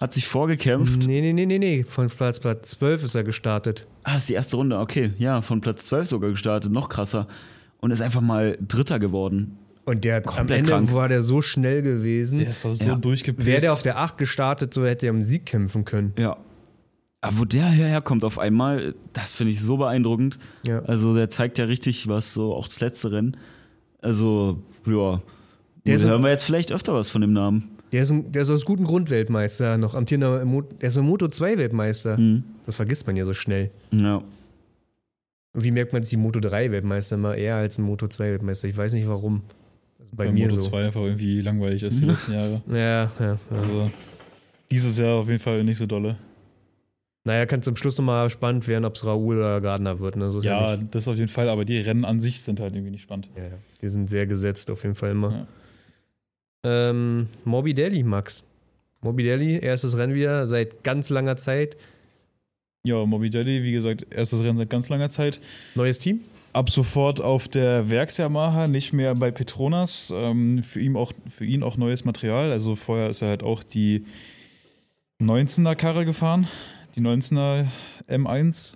hat sich vorgekämpft. Nee, nee, nee, nee, nee. Von Platz, Platz 12 ist er gestartet. Ah, das ist die erste Runde, okay. Ja, von Platz 12 sogar gestartet, noch krasser. Und ist einfach mal Dritter geworden. Und der am Komplett Ende krank. war der so schnell gewesen. Der ist doch so Ja. durchgepisst. Wäre der auf der 8 gestartet, so hätte er um Sieg kämpfen können. Ja. Aber wo der herkommt auf einmal, das finde ich so beeindruckend. Ja. Also der zeigt ja richtig was, so auch das letzte Rennen. Also, ja. Der Da ist- hören wir jetzt vielleicht öfter was von dem Namen. Der ist, ein, der ist aus gutem Grund Weltmeister, noch amtierender, der ist ein Moto 2 Weltmeister. Hm. Das vergisst man ja so schnell. Ja. Und wie merkt man sich die Moto 3 Weltmeister mal eher als ein Moto 2 Weltmeister? Ich weiß nicht warum. Also bei Weil mir Moto so. 2 einfach irgendwie langweilig ist die letzten Jahre. Ja, ja, ja. Also dieses Jahr auf jeden Fall nicht so dolle. Naja, kann zum Schluss nochmal spannend werden, ob es Raoul oder Gardner wird. Ne? So ist Ja, nicht. das auf jeden Fall, aber die Rennen an sich sind halt irgendwie nicht spannend. ja, ja. Die sind sehr gesetzt auf jeden Fall immer. Ja. Ähm, Morbidelli, Max. Morbidelli, erstes Rennen wieder seit ganz langer Zeit. Ja, Morbidelli, wie gesagt, erstes Rennen seit ganz langer Zeit. Neues Team? Ab sofort auf der Werks-Yamaha, nicht mehr bei Petronas. Ähm, für, ihn auch, für ihn auch neues Material. Also vorher ist er halt auch die 19er Karre gefahren, die 19er M1,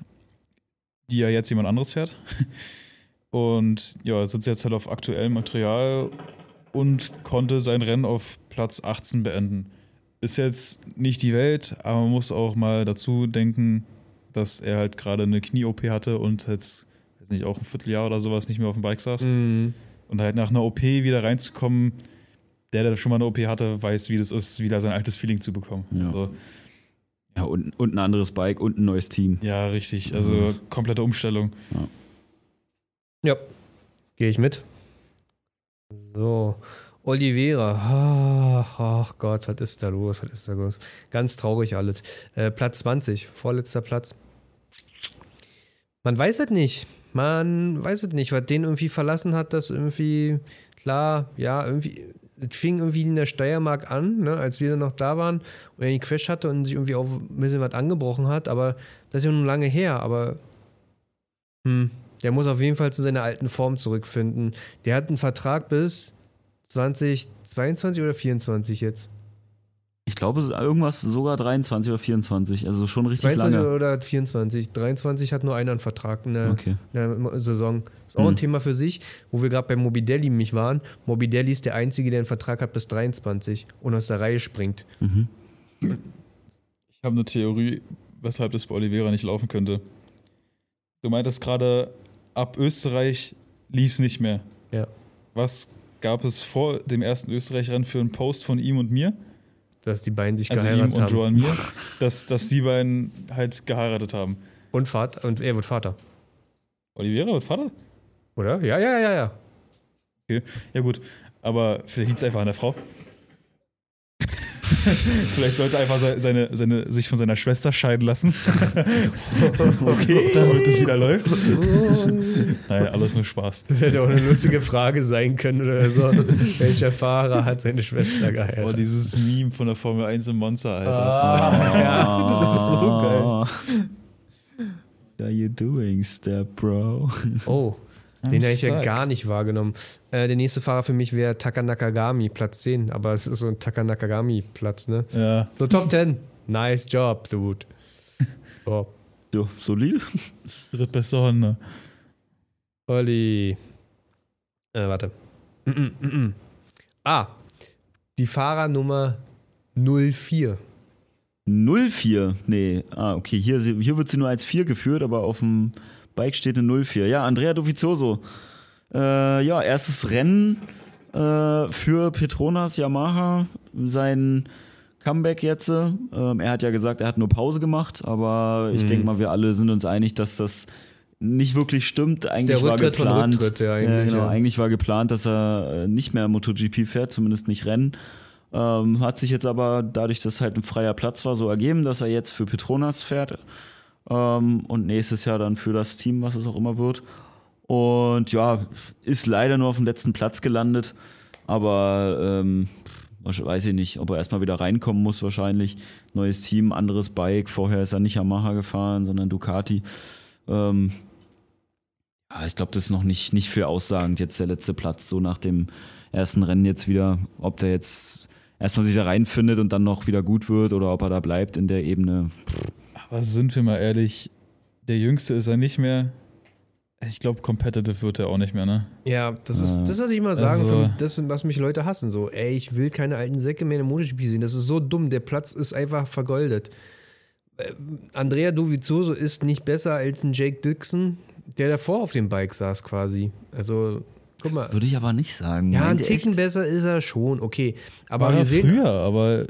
die ja jetzt jemand anderes fährt. Und ja, sitzt jetzt halt auf aktuellem Material und konnte sein Rennen auf Platz 18 beenden. Ist jetzt nicht die Welt, aber man muss auch mal dazu denken, dass er halt gerade eine Knie-OP hatte und jetzt, weiß nicht, auch ein Vierteljahr oder sowas nicht mehr auf dem Bike saß. Mhm. Und halt nach einer OP wieder reinzukommen, der, der schon mal eine OP hatte, weiß, wie das ist, wieder sein altes Feeling zu bekommen. Ja. Also, Ja, und, und ein anderes Bike und ein neues Team. ja, richtig. Also komplette Umstellung. Ja, gehe ich mit. So, Oliveira. Ach, ach Gott, was ist da los? Was ist da los? Ganz traurig alles. Äh, Platz 20, vorletzter Platz. Man weiß es nicht. Man weiß es nicht, was den irgendwie verlassen hat, das irgendwie, klar, ja, irgendwie, es fing irgendwie in der Steiermark an, ne, als wir dann noch da waren und er den Crash hatte und sich irgendwie auch ein bisschen was angebrochen hat, aber das ist ja nun lange her, aber hm, der muss auf jeden Fall zu seiner alten Form zurückfinden. Der hat einen Vertrag bis 2022 oder 24 jetzt. Ich glaube, irgendwas sogar 23 oder 24. Also schon richtig 22 lange. oder 24. 23 hat nur einer einen Vertrag in der, Okay. in der Saison. Ist auch Hm. ein Thema für sich, wo wir gerade bei Mobidelli mich waren. Mobidelli ist der Einzige, der einen Vertrag hat bis 23 und aus der Reihe springt. Mhm. Ich habe eine Theorie, weshalb das bei Oliveira nicht laufen könnte. Du meintest gerade, ab Österreich lief es nicht mehr. Ja. Was gab es vor dem ersten Österreich-Rennen für einen Post von ihm und mir? Dass die beiden sich Also ihm geheiratet und haben. Joan mir, dass, dass die beiden halt geheiratet haben. Und Vater. Und er wird Vater. Oliveira wird Vater? Oder? Ja, ja, ja, ja. Ja gut, aber vielleicht liegt es einfach an der Frau. vielleicht sollte er einfach se- seine, seine, sich von seiner Schwester scheiden lassen. okay. Damit es wieder läuft. Nein, alles nur Spaß. Das hätte auch eine lustige Frage sein können oder so. Welcher Fahrer hat seine Schwester geheiratet? Oh, dieses Meme von der Formel 1 im Monster, Alter. Ah, ja, das ist so geil. What are you doing, Step Bro? Oh, den hätte ich ja gar nicht wahrgenommen. Äh, der nächste Fahrer für mich wäre Takanakagami, Platz 10. Aber es ist so ein Takanakagami-Platz, ne? Ja. So Top 10. Nice job, dude. So, Ja, solide. Drittbeste Honda. Olli. Äh, warte. Mm, mm, mm, mm. Ah, die Fahrernummer 04. 04. Nee, ah, okay. Hier, hier wird sie nur als 4 geführt, aber auf dem Bike steht eine 04. Ja, Andrea Dovizioso. Äh, ja, erstes Rennen äh, für Petronas Yamaha. Sein Comeback jetzt. Ähm, er hat ja gesagt, er hat nur Pause gemacht, aber ich Mhm. denke mal, wir alle sind uns einig, dass das nicht wirklich stimmt. Eigentlich war geplant. Rücktritt, ja, eigentlich, ja, genau. ja. Eigentlich war geplant, dass er äh, nicht mehr MotoGP fährt, zumindest nicht Rennen. Ähm, hat sich jetzt aber dadurch, dass halt ein freier Platz war, so ergeben, dass er jetzt für Petronas fährt ähm, und nächstes Jahr dann für das Team, was es auch immer wird. Und ja, ist leider nur auf dem letzten Platz gelandet, aber ähm, weiß ich nicht, ob er erstmal wieder reinkommen muss wahrscheinlich. Neues Team, anderes Bike. Vorher ist er nicht Yamaha gefahren, sondern Ducati. Ähm, ja, ich glaube, das ist noch nicht, nicht viel aussagend. Jetzt der letzte Platz, so nach dem ersten Rennen jetzt wieder, ob der jetzt erstmal sich da reinfindet und dann noch wieder gut wird oder ob er da bleibt in der Ebene. Aber sind wir mal ehrlich, der Jüngste ist er nicht mehr. Ich glaube, competitive wird er auch nicht mehr, ne? Ja, das ist Äh, das, was ich immer sagen, also- das, was mich Leute hassen. So, ey, ich will keine alten Säcke mehr in MotoGP sehen. Das ist so dumm. Der Platz ist einfach vergoldet. Äh, Andrea Dovizioso ist nicht besser als ein Jake Dixon, der davor auf dem Bike saß quasi. Also, guck mal. Würde ich aber nicht sagen. Ja, ein Ticken echt? besser ist er schon, okay. Aber War wir er sehen, früher, aber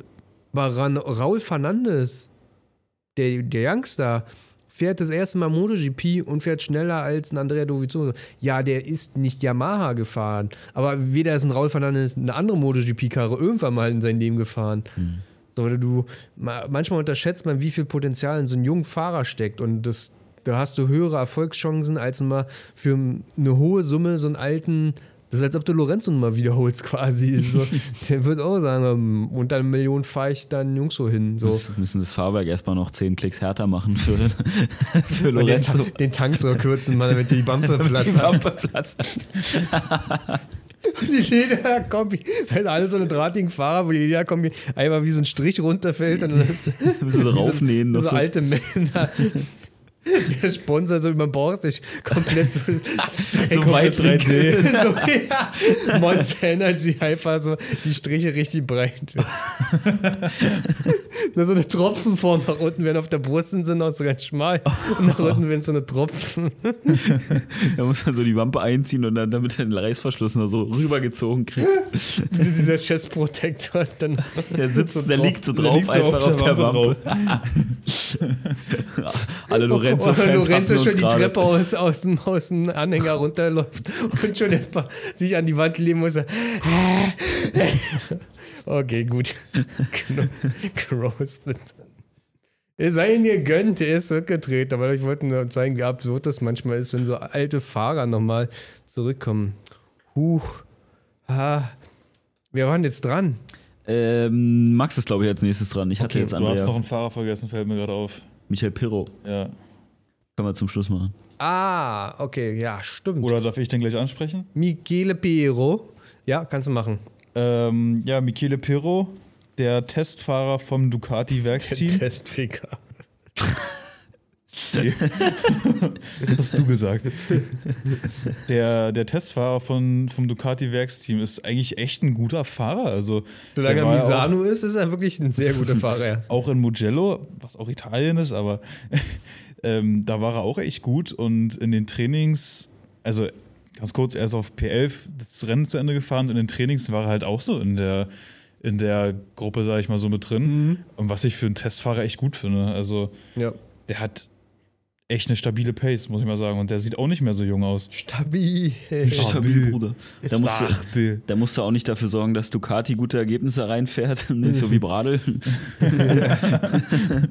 aber Ran, Raul Fernandes, der, der Youngster, fährt das erste Mal MotoGP und fährt schneller als ein Andrea Dovizioso. Ja, der ist nicht Yamaha gefahren, aber weder ist ein Raul Fernandes eine andere MotoGP-Karre irgendwann mal in sein Leben gefahren. So, oder du, ma- manchmal unterschätzt man, wie viel Potenzial in so einem jungen Fahrer steckt und das, da hast du höhere Erfolgschancen, als mal für eine hohe Summe so einen alten, das ist als ob du Lorenzo mal wiederholst quasi. So, der wird auch sagen, ähm, unter einer Million fahre ich dann Jungs so hin. So. Müssen- Müssen das Fahrwerk erstmal noch 10 Klicks härter machen für, für den, Lorenzo. Ta den Tank so kürzen, mal damit die Bumper Platz hat. Platz. die Lederkombi, also alles so eine drahtigen Fahrer, wo die Lederkombi einmal wie so ein Strich runterfällt und dann ist Müssen sie raufnähen. so so. alte Männer. Der Sponsor so über Bauch sich komplett so, So weit so, ja, Monster Energy einfach so die Striche richtig breit. Nur so eine Tropfen vorne nach unten werden auf der Brust sind sie noch so ganz schmal und nach unten werden so eine Tropfen. Da muss man so die Wampe einziehen und dann damit den Reißverschluss noch so rübergezogen kriegt. Dieser Chest Protector dann Der sitzt, so der drauf- liegt so der drauf, liegt so einfach auf auf der der Wampe Wampe. Alle Lorenzo, Lorenzo-Fans Lorenzo schon die. Treppe aus, aus, dem, aus dem Anhänger runterläuft und schon erstmal sich an die Wand legen muss. Okay, gut. Geroastet. Es sei ihm gegönnt, er ist zurückgetreten, aber ich wollte nur zeigen, wie absurd das manchmal ist, wenn so alte Fahrer nochmal zurückkommen. Huch. Ha. Wir waren jetzt dran. Ähm, Max ist, glaube ich, als nächstes dran. Ich hatte jetzt du hast noch Andrea. einen Fahrer vergessen, fällt mir gerade auf. Michael Pirro. Ja. Kann man zum Schluss machen. Ah, okay, ja, stimmt. Oder darf ich den gleich ansprechen? Michele Piero. Ja, kannst du machen. Ähm, ja, Michele Pirro, der Testfahrer vom Ducati-Werksteam. Testficker. Das hast du gesagt. Der, der Testfahrer von, vom Ducati-Werksteam ist eigentlich echt ein guter Fahrer. Also, Solange er ja Misano ist, ist er wirklich ein sehr guter Fahrer. Auch, auch in Mugello, was auch Italien ist, aber ähm, da war er auch echt gut. Und in den Trainings, also ganz kurz, er ist auf P11 das Rennen zu Ende gefahren. Und in den Trainings war er halt auch so in der, in der Gruppe, sage ich mal so, mit drin. Und was ich für einen Testfahrer echt gut finde. Also, Ja. der hat echt eine stabile Pace, muss ich mal sagen. Und der sieht auch nicht mehr so jung aus. Stabil. Stabil, Bruder. Da musst, du, Stabil. da musst du auch nicht dafür sorgen, dass Ducati gute Ergebnisse reinfährt. Nicht so wie Bradl.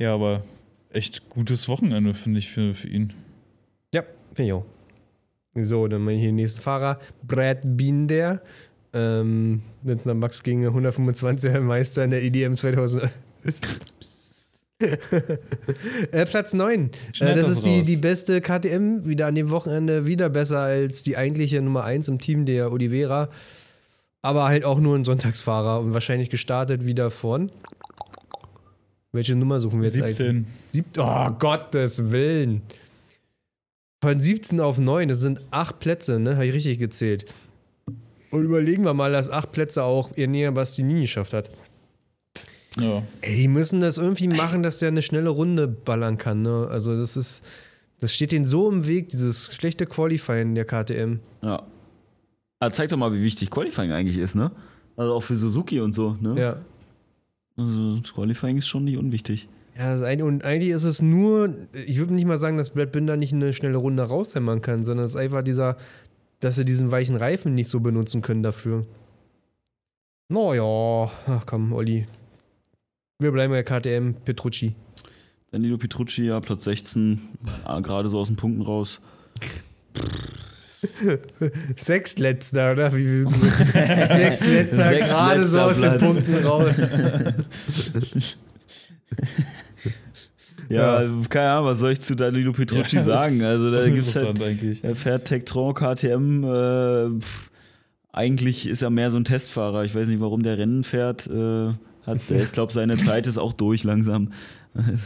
Ja, aber echt gutes Wochenende, finde ich, für, für ihn. Ja, finde ich auch. So, dann mal hier den nächsten Fahrer. Brad Binder. Ähm, Wenn es nach Max ging, 125er Meister in der EDM 2000. äh, Platz 9. Äh, das ist die, die beste KTM, wieder an dem Wochenende, wieder besser als die eigentliche Nummer 1 im Team, der Oliveira. Aber halt auch nur ein Sonntagsfahrer und wahrscheinlich gestartet wieder von. Welche Nummer suchen wir jetzt eigentlich? 17. Sieb oh, Gottes Willen. Von 17 auf 9, das sind acht Plätze, ne? Habe ich richtig gezählt. Und überlegen wir mal, dass acht Plätze auch ihr näher Bastianini geschafft hat. Ja. Ey, die müssen das irgendwie machen, dass der eine schnelle Runde ballern kann, ne? Also, das ist. Das steht denen so im Weg, dieses schlechte Qualifying der KTM. Ja. Aber zeig doch mal, wie wichtig Qualifying eigentlich ist, ne? Also auch für Suzuki und so, ne? Ja. Also das Qualifying ist schon nicht unwichtig. Ja, das eine, und eigentlich ist es nur, ich würde nicht mal sagen, dass Brad Binder nicht eine schnelle Runde raushämmern kann, sondern es ist einfach dieser, dass sie diesen weichen Reifen nicht so benutzen können dafür. Naja, ach komm, Olli. Wir bleiben bei KTM Petrucci. Danilo Petrucci, ja, Platz 16, ah, gerade so aus den Punkten raus. Sechstletzter, oder? Wie, Sechstletzter, gerade so aus den. Punkten raus. Ja, keine Ahnung, was soll ich zu Danilo Petrucci sagen? Also da gibt's halt, interessant eigentlich. er fährt Tektron, KTM, äh, pff, eigentlich ist er mehr so ein Testfahrer. Ich weiß nicht, warum der Rennen fährt. Äh, hat, ich glaube, seine Zeit ist auch durch langsam.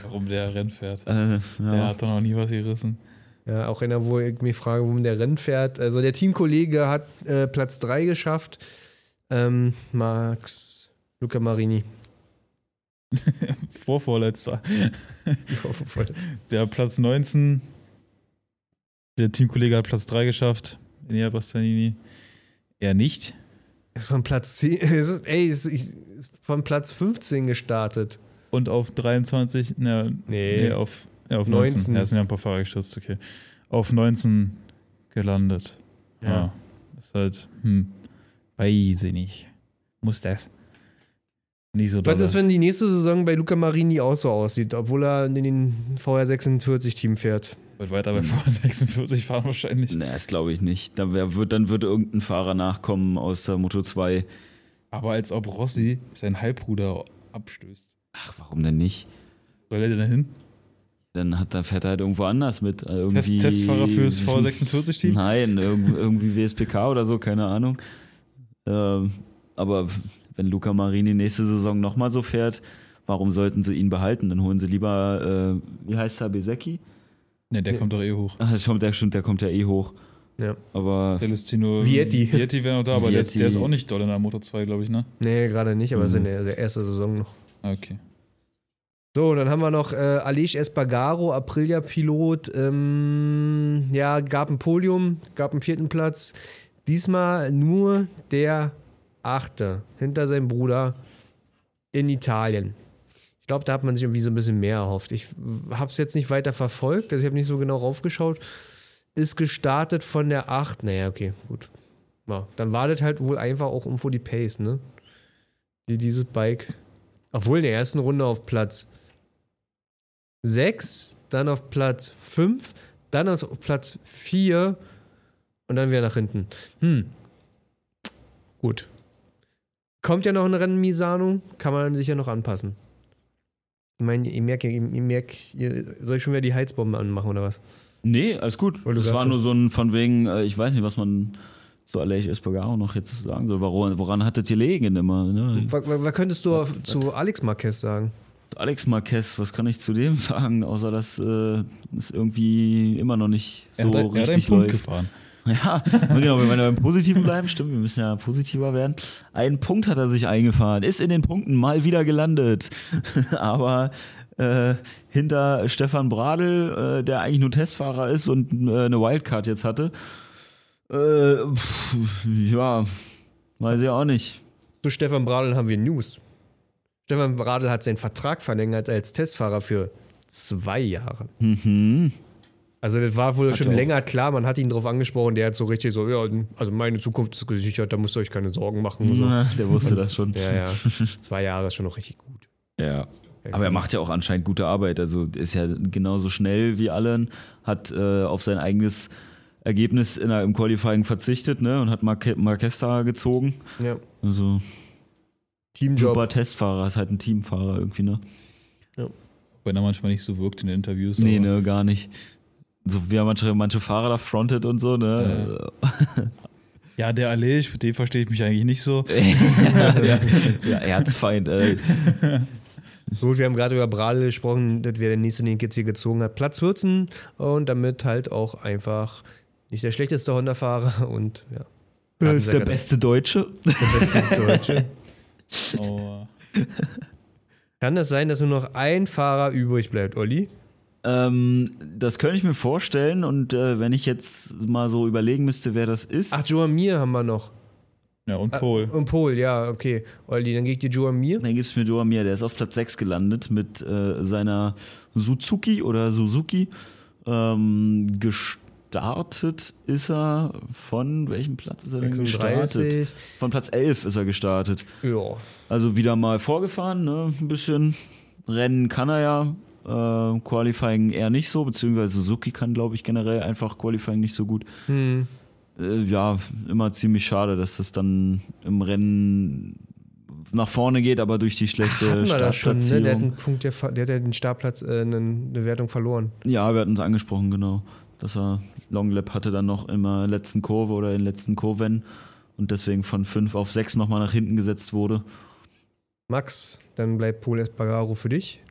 Warum der Rennen fährt. Äh, Der ja. hat doch noch nie was gerissen. Ja, auch einer, wo ich mich frage, warum der Rennen fährt. Also der Teamkollege hat äh, Platz 3 geschafft. Ähm, Max Luca Marini. Vorvorletzter. Der Platz 19. Der Teamkollege hat Platz 3 geschafft. Enea Bastianini. Er nicht. Ist von Platz 10, es ist, ey, es ist von Platz 15 gestartet. Und auf 23. Na, Nee. nee. auf, ja, auf 19. 19. Ja, es sind ja ein paar Fahrer gestürzt, okay. Auf 19 gelandet. Ja. Ja. Das ist halt, hm. Weiß ich nicht. Muss das. Nicht so. Was ist, wenn die nächste Saison bei Luca Marini auch so aussieht, obwohl er in den VR46-Team fährt? Wird weiter bei Hm. 46 fahren wahrscheinlich. Nee, das glaube ich nicht. Da wär, wird, dann würde irgendein Fahrer nachkommen aus der Moto 2. Aber als ob Rossi seinen Halbbruder abstößt. Ach, warum denn nicht? Soll er denn hin? dann hat, dann fährt er halt irgendwo anders mit. äh, Irgendwie, Test, Testfahrer fürs V46-Team? Nein, irg- irgendwie WSPK oder so, keine Ahnung. Ähm, aber wenn Luca Marini nächste Saison nochmal so fährt, warum sollten sie ihn behalten? Dann holen sie lieber, äh, wie heißt er, Besecki? Ne, der kommt doch eh hoch. Ach, stimmt, der, stimmt, der kommt ja eh hoch. Ja. Aber Celestino Vietti. Vietti wäre noch da, aber der ist, der ist auch nicht doll in der Motor 2, glaube ich, ne? Nee, gerade nicht, aber es ist in Mhm. der, der erste Saison noch. Ah, Okay. So, dann haben wir noch äh, Aleix Espargaro, Aprilia-Pilot. Ähm, ja, gab ein Podium, gab einen vierten Platz. Diesmal nur der Achte hinter seinem Bruder in Italien. Ich glaube, da hat man sich irgendwie so ein bisschen mehr erhofft. Ich habe es jetzt nicht weiter verfolgt, also ich habe nicht so genau raufgeschaut. Ist gestartet von der 8. Naja, okay, gut. Ja, dann wartet halt wohl einfach auch irgendwo die Pace, ne? Die dieses Bike. Obwohl in der ersten Runde auf Platz 6, dann auf Platz 5, dann auf Platz 4 und dann wieder nach hinten. Hm. Gut. Kommt ja noch ein Rennen Misano, kann man sich ja noch anpassen. Ich meine, ihr merkt, ihr, merkt, ihr, soll ich schon wieder die Heizbombe anmachen oder was? nee, alles gut. Das war so- nur so ein von wegen, äh, ich weiß nicht, was man zu Aleix Espargaro noch jetzt sagen soll. Woran, woran hattet ihr legen immer? Ne? Was, was, was könntest du auf, zu Alex Marquez sagen? Alex Marquez, was kann ich zu dem sagen, außer dass äh, es irgendwie immer noch nicht Er so hat, er hat einen richtig Punkt läuft. gefahren. Ja, genau, wenn wir beim Positiven bleiben, stimmt, wir müssen ja positiver werden. Einen Punkt hat er sich eingefahren, ist in den Punkten mal wieder gelandet. Aber äh, hinter Stefan Bradl, äh, der eigentlich nur Testfahrer ist und äh, eine Wildcard jetzt hatte, äh, pff, ja, weiß ich auch nicht. Zu Stefan Bradl haben wir News. Stefan Bradl hat seinen Vertrag verlängert als Testfahrer für zwei Jahre. Mhm. Also das war wohl Hat schon er länger klar, man hat ihn drauf angesprochen, der hat so richtig so, ja, also meine Zukunft ist gesichert, da müsst ihr euch keine Sorgen machen. Und so. Ja, der wusste das schon. Ja, ja. Zwei Jahre ist schon noch richtig gut. Ja. Aber er macht ja auch anscheinend gute Arbeit. Also ist ja genauso schnell wie Allen, hat äh, auf sein eigenes Ergebnis in der, im Qualifying verzichtet ne, und hat Marque Marquez da gezogen. Ja. Also Teamjob. super Testfahrer, ist halt ein Teamfahrer irgendwie, ne? Wenn er manchmal nicht so wirkt in den Interviews. Nee, aber- ne, gar nicht. So wie er manche, manche Fahrer da frontet und so, ne? Ja, der Aleix, mit dem verstehe ich mich eigentlich nicht so. ja, ja, Erzfeind, ey. Gut, wir haben gerade über Bradl gesprochen, das wäre der nächste, den ich jetzt hier gezogen hat. Platz 14 und damit halt auch einfach nicht der schlechteste Honda-Fahrer und ja. Er ist der beste Deutsche. der beste Deutsche. Oh. Kann es sein, dass nur noch ein Fahrer übrig bleibt, Olli? Ähm, das könnte ich mir vorstellen und äh, wenn ich jetzt mal so überlegen müsste, wer das ist. Ach, Joan Mir haben wir noch. Ja, und Paul. Und Pol, ja, okay. Olli, dann ich dir Joan Mir. Dann gibt es mir Joa Mir, der ist auf Platz 6 gelandet mit äh, seiner Suzuki oder Suzuki. Ähm, gestartet ist er von welchem Platz ist er denn gestartet? 36. Von Platz 11 ist er gestartet. Ja. Also wieder mal vorgefahren, ne? ein bisschen. Rennen kann er ja. Äh, Qualifying eher nicht so, beziehungsweise Suzuki kann, glaube ich, generell einfach Qualifying nicht so gut. Hm. Äh, ja, immer ziemlich schade, dass das dann im Rennen nach vorne geht, aber durch die schlechte Hatten schon, ne? Der hat Startplatzierung. einen Punkt, der, der hat ja den Startplatz, äh, eine, Wertung verloren. Ja, wir hatten es angesprochen, genau. Dass er Long Lap hatte dann noch in der letzten Kurve oder in letzten Kurven und deswegen von 5 auf 6 nochmal nach hinten gesetzt wurde. Max, dann bleibt Pol Espargaro für dich.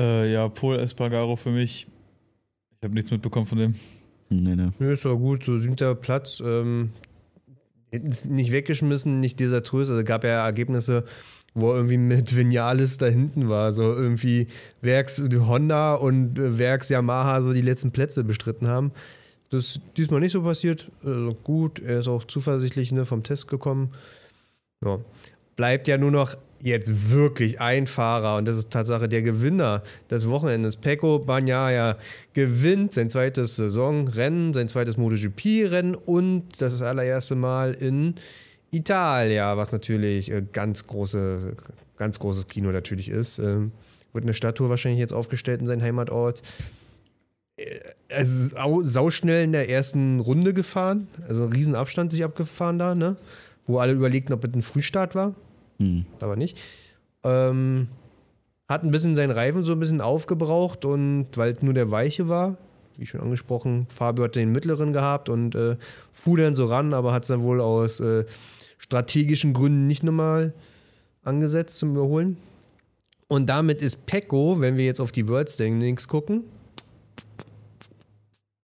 Äh, ja, Paul Espargaro für mich. Ich habe nichts mitbekommen von dem. Nee, nee. Nö, ist doch gut, so siebter Platz. Ähm, nicht weggeschmissen, nicht desaströs. Also gab ja Ergebnisse, wo er irgendwie mit Vinales da hinten war. So irgendwie Werks Honda und äh, Werks Yamaha so die letzten Plätze bestritten haben. Das ist diesmal nicht so passiert. Also gut, er ist auch zuversichtlich ne, vom Test gekommen. Ja. Bleibt ja nur noch jetzt wirklich ein Fahrer und das ist Tatsache der Gewinner des Wochenendes. Pecco Bagnaia gewinnt sein zweites Saisonrennen, sein zweites MotoGP-Rennen und das, allererste Mal in Italia, was natürlich äh, ganz große, ganz großes Kino natürlich ist. Ähm, wird eine Statue wahrscheinlich jetzt aufgestellt in seinem Heimatort. Äh, Es ist au- sauschnell in der ersten Runde gefahren, also einen riesen Abstand sich abgefahren da, ne? Wo alle überlegten, ob es ein Frühstart war Hm. aber nicht. Ähm, hat ein bisschen seinen Reifen so ein bisschen aufgebraucht und weil es nur der weiche war, wie schon angesprochen, Fabio hat den mittleren gehabt und äh, fuhr dann so ran, aber hat es dann wohl aus äh, strategischen Gründen nicht nochmal angesetzt zum Überholen. Und damit ist Pecco, wenn wir jetzt auf die World Standings gucken,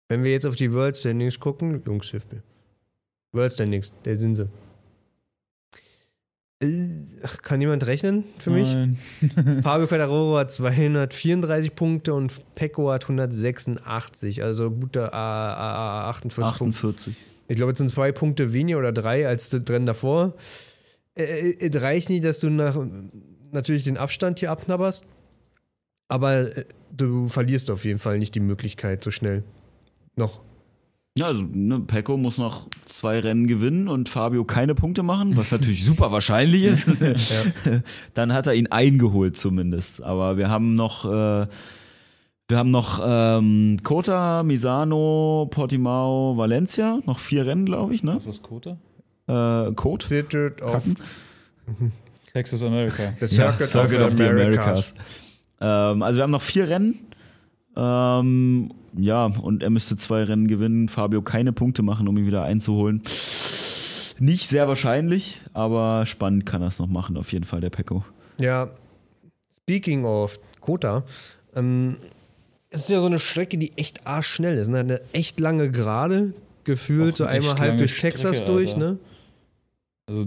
wenn wir jetzt auf die World Standings gucken, Jungs, hilf mir. World Standings, der sind sie. Äh, Kann jemand rechnen für mich? Nein. Fabio Quattararo hat 234 Punkte und Pecco hat 186, also gute äh, äh, 48 Punkte. 48. Ich glaube, jetzt sind zwei Punkte weniger oder drei als das Rennen davor. Äh, Es reicht nicht, dass du nach, natürlich den Abstand hier abknabberst, aber äh, du verlierst auf jeden Fall nicht die Möglichkeit so schnell. Noch. Ja, also ne, Pecco muss noch zwei Rennen gewinnen und Fabio keine Punkte machen, was natürlich super wahrscheinlich ist. Dann hat er ihn eingeholt zumindest. Aber wir haben noch, äh, wir haben noch ähm, Kota, Misano, Portimao, Valencia, noch vier Rennen, glaube ich, ne? Was ist Kota? Äh. Zittet auf Kacken. Texas America. the Ja, Circuit, Circuit of, of the Americas. Ähm, also wir haben noch vier Rennen. Ähm, ja, und er müsste zwei Rennen gewinnen. Fabio keine Punkte machen, um ihn wieder einzuholen. Nicht sehr wahrscheinlich, aber spannend kann er es noch machen, auf jeden Fall, der Pecco. Ja, speaking of Kota, ähm, es ist ja so eine Strecke, die echt arschschnell ist. Ne? Eine echt lange Gerade, gefühlt Auch so einmal halb durch Texas Strecke, durch. Alter. Ne? Also,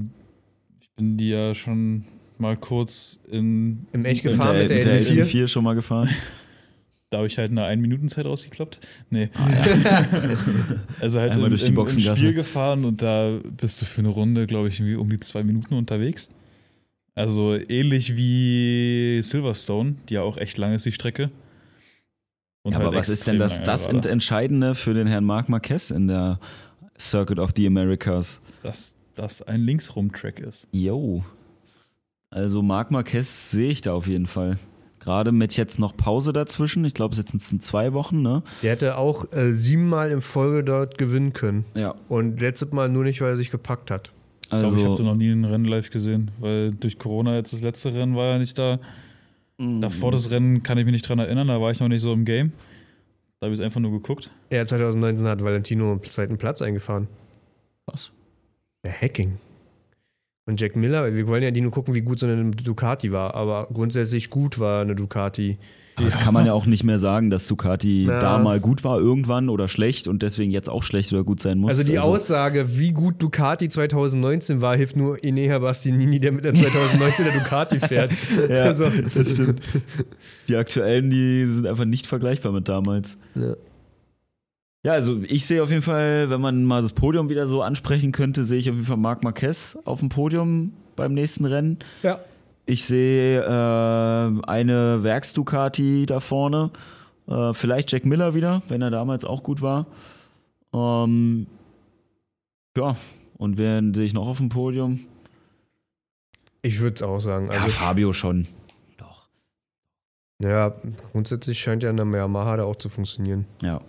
ich bin die ja schon mal kurz in. Im Echt gefahren mit der mit der LC4? LC4 schon mal gefahren. Da habe ich halt eine 1-Minuten-Zeit rausgekloppt. Nee. also halt Einmal im, im, im. Spiel gefahren und da bist du für eine Runde, glaube ich, irgendwie um die zwei Minuten unterwegs. Also ähnlich wie Silverstone, die ja auch echt lang ist, die Strecke. Und Ja, aber halt was ist denn das, das. Ent- Entscheidende für den Herrn Marc Marquez in der Circuit of the Americas? Dass das ein Linksrum-Track ist. Yo. Also Marc Marquez sehe ich da auf jeden Fall. Gerade mit jetzt noch Pause dazwischen. Ich glaube, es jetzt sind zwei Wochen, ne? Der hätte auch äh, siebenmal in Folge dort gewinnen können. Ja. Und letztes Mal nur nicht, weil er sich gepackt hat. Ich glaube, ich habe da Also, noch nie ein Rennen live gesehen, weil durch Corona jetzt das letzte Rennen war ja nicht da. Mhm. Davor das Rennen kann ich mich nicht dran erinnern, da war ich noch nicht so im Game. Da habe ich es einfach nur geguckt. Ja, 2019 hat Valentino einen zweiten Platz eingefahren. was? Ja, Hacking. Und Jack Miller, wir wollen ja die nur gucken, wie gut so eine Ducati war, aber grundsätzlich gut war eine Ducati. Aber das kann man ja auch nicht mehr sagen, dass Ducati Ja. da mal gut war irgendwann oder schlecht und deswegen jetzt auch schlecht oder gut sein muss. Also die Aussage, wie gut Ducati 2019 war, hilft nur Enea Bastianini, der mit der 2019er Ducati fährt. Ja, also, das stimmt. Die aktuellen, die sind einfach nicht vergleichbar mit damals. Ja. Ja, also ich sehe auf jeden Fall, wenn man mal das Podium wieder so ansprechen könnte, sehe ich auf jeden Fall Marc Marquez auf dem Podium beim nächsten Rennen. ja. Ich sehe äh, eine Werks-Ducati da vorne. Äh, vielleicht Jack Miller wieder, wenn er damals auch gut war. Ähm, ja, und wen sehe ich noch auf dem Podium? Ich würde es auch sagen. ja, Also, Fabio schon. Doch. ja, grundsätzlich scheint ja eine Yamaha da auch zu funktionieren. Ja.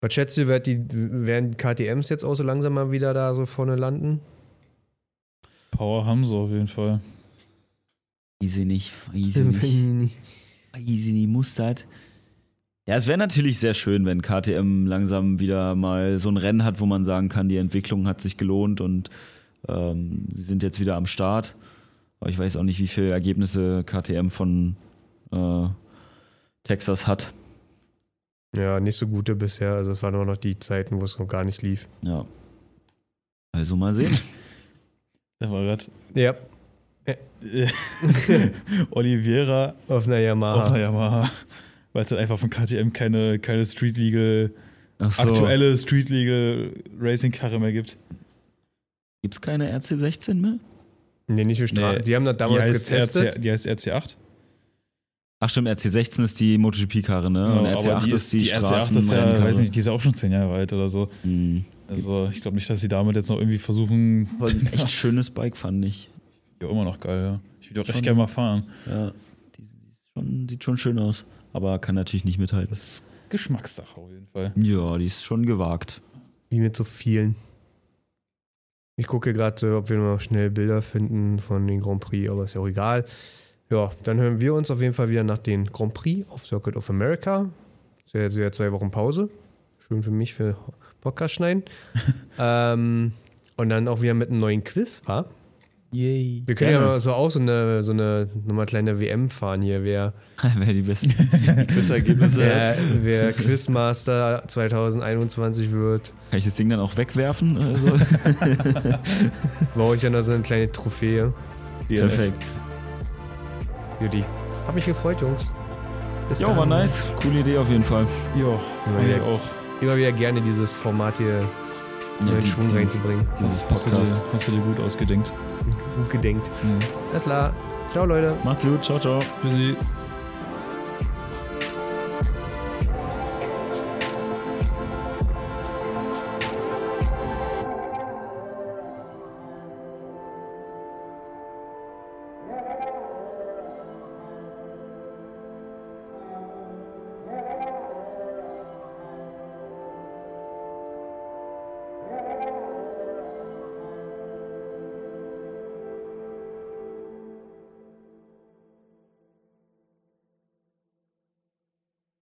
Was schätzt ihr, wird die, werden KTMs jetzt auch so langsam mal wieder da so vorne landen? Power haben sie auf jeden Fall. Easy nicht. Easy nicht. Easy nicht mustert. Ja, es wäre natürlich sehr schön, wenn KTM langsam wieder mal so ein Rennen hat, wo man sagen kann, die Entwicklung hat sich gelohnt und ähm, sie sind jetzt wieder am Start. Aber ich weiß auch nicht, wie viele Ergebnisse KTM von äh, Texas hat. Ja, nicht so gute bisher. Also es waren nur noch die Zeiten, wo es noch gar nicht lief. Ja. Also mal sehen. Da war gerade Ja, Oliveira auf einer auf Yamaha. einer Yamaha. Weil es halt einfach von KTM keine, keine Street Legal, so. aktuelle Street Legal Racing Karre mehr gibt. Gibt es keine RC16 mehr? Nee, nicht für Straßen. Nee, die haben das damals die getestet. RC, die heißt RC8. Ach stimmt, RC16 ist die MotoGP-Karre, ne? Genau, und RC8 aber die ist die, RC8 Straßen ist ja, weiß nicht, die ist ja auch schon zehn Jahre alt oder so. Hm. Also ich glaube nicht, dass sie damit jetzt noch irgendwie versuchen. Aber ein echt schönes Bike, fand ich. Ja, immer noch geil, ja. Ich würde auch Schon. echt gerne mal fahren. Ja, die, die ist schon, sieht schon schön aus. Aber kann natürlich nicht mithalten. Das ist Geschmackssache auf jeden Fall. Ja, die ist schon gewagt. Wie mit so vielen. Ich gucke gerade, ob wir noch schnell Bilder finden von den Grand Prix, aber ist ja auch egal. Ja, dann hören wir uns auf jeden Fall wieder nach den Grand Prix auf Circuit of America. Jetzt wieder zwei Wochen Pause. Schön für mich für Podcast schneiden. ähm, und dann auch wieder mit einem neuen Quiz, wa? Yay. Wir können ja mal so auch so eine, so eine nochmal kleine WM fahren hier. Wer, Wer die besten Quizergebnisse wer, wer Quizmaster 2021 wird, Kann ich das Ding dann auch wegwerfen? oder so? brauche ich ja noch so eine kleine Trophäe. Perfekt. Judy. Hab mich gefreut, Jungs. Bis Ja, dann. war nice. Coole Idee auf jeden Fall. Ja, fand ich auch. Immer wieder gerne dieses Format hier Ja, in die- Schwung reinzubringen. Dieses Hast du, dir, Podcast. hast du dir gut ausgedenkt. Gut gedenkt. Ja. Alles klar. Ciao, Leute. Macht's gut. Ciao, ciao. Tschüssi.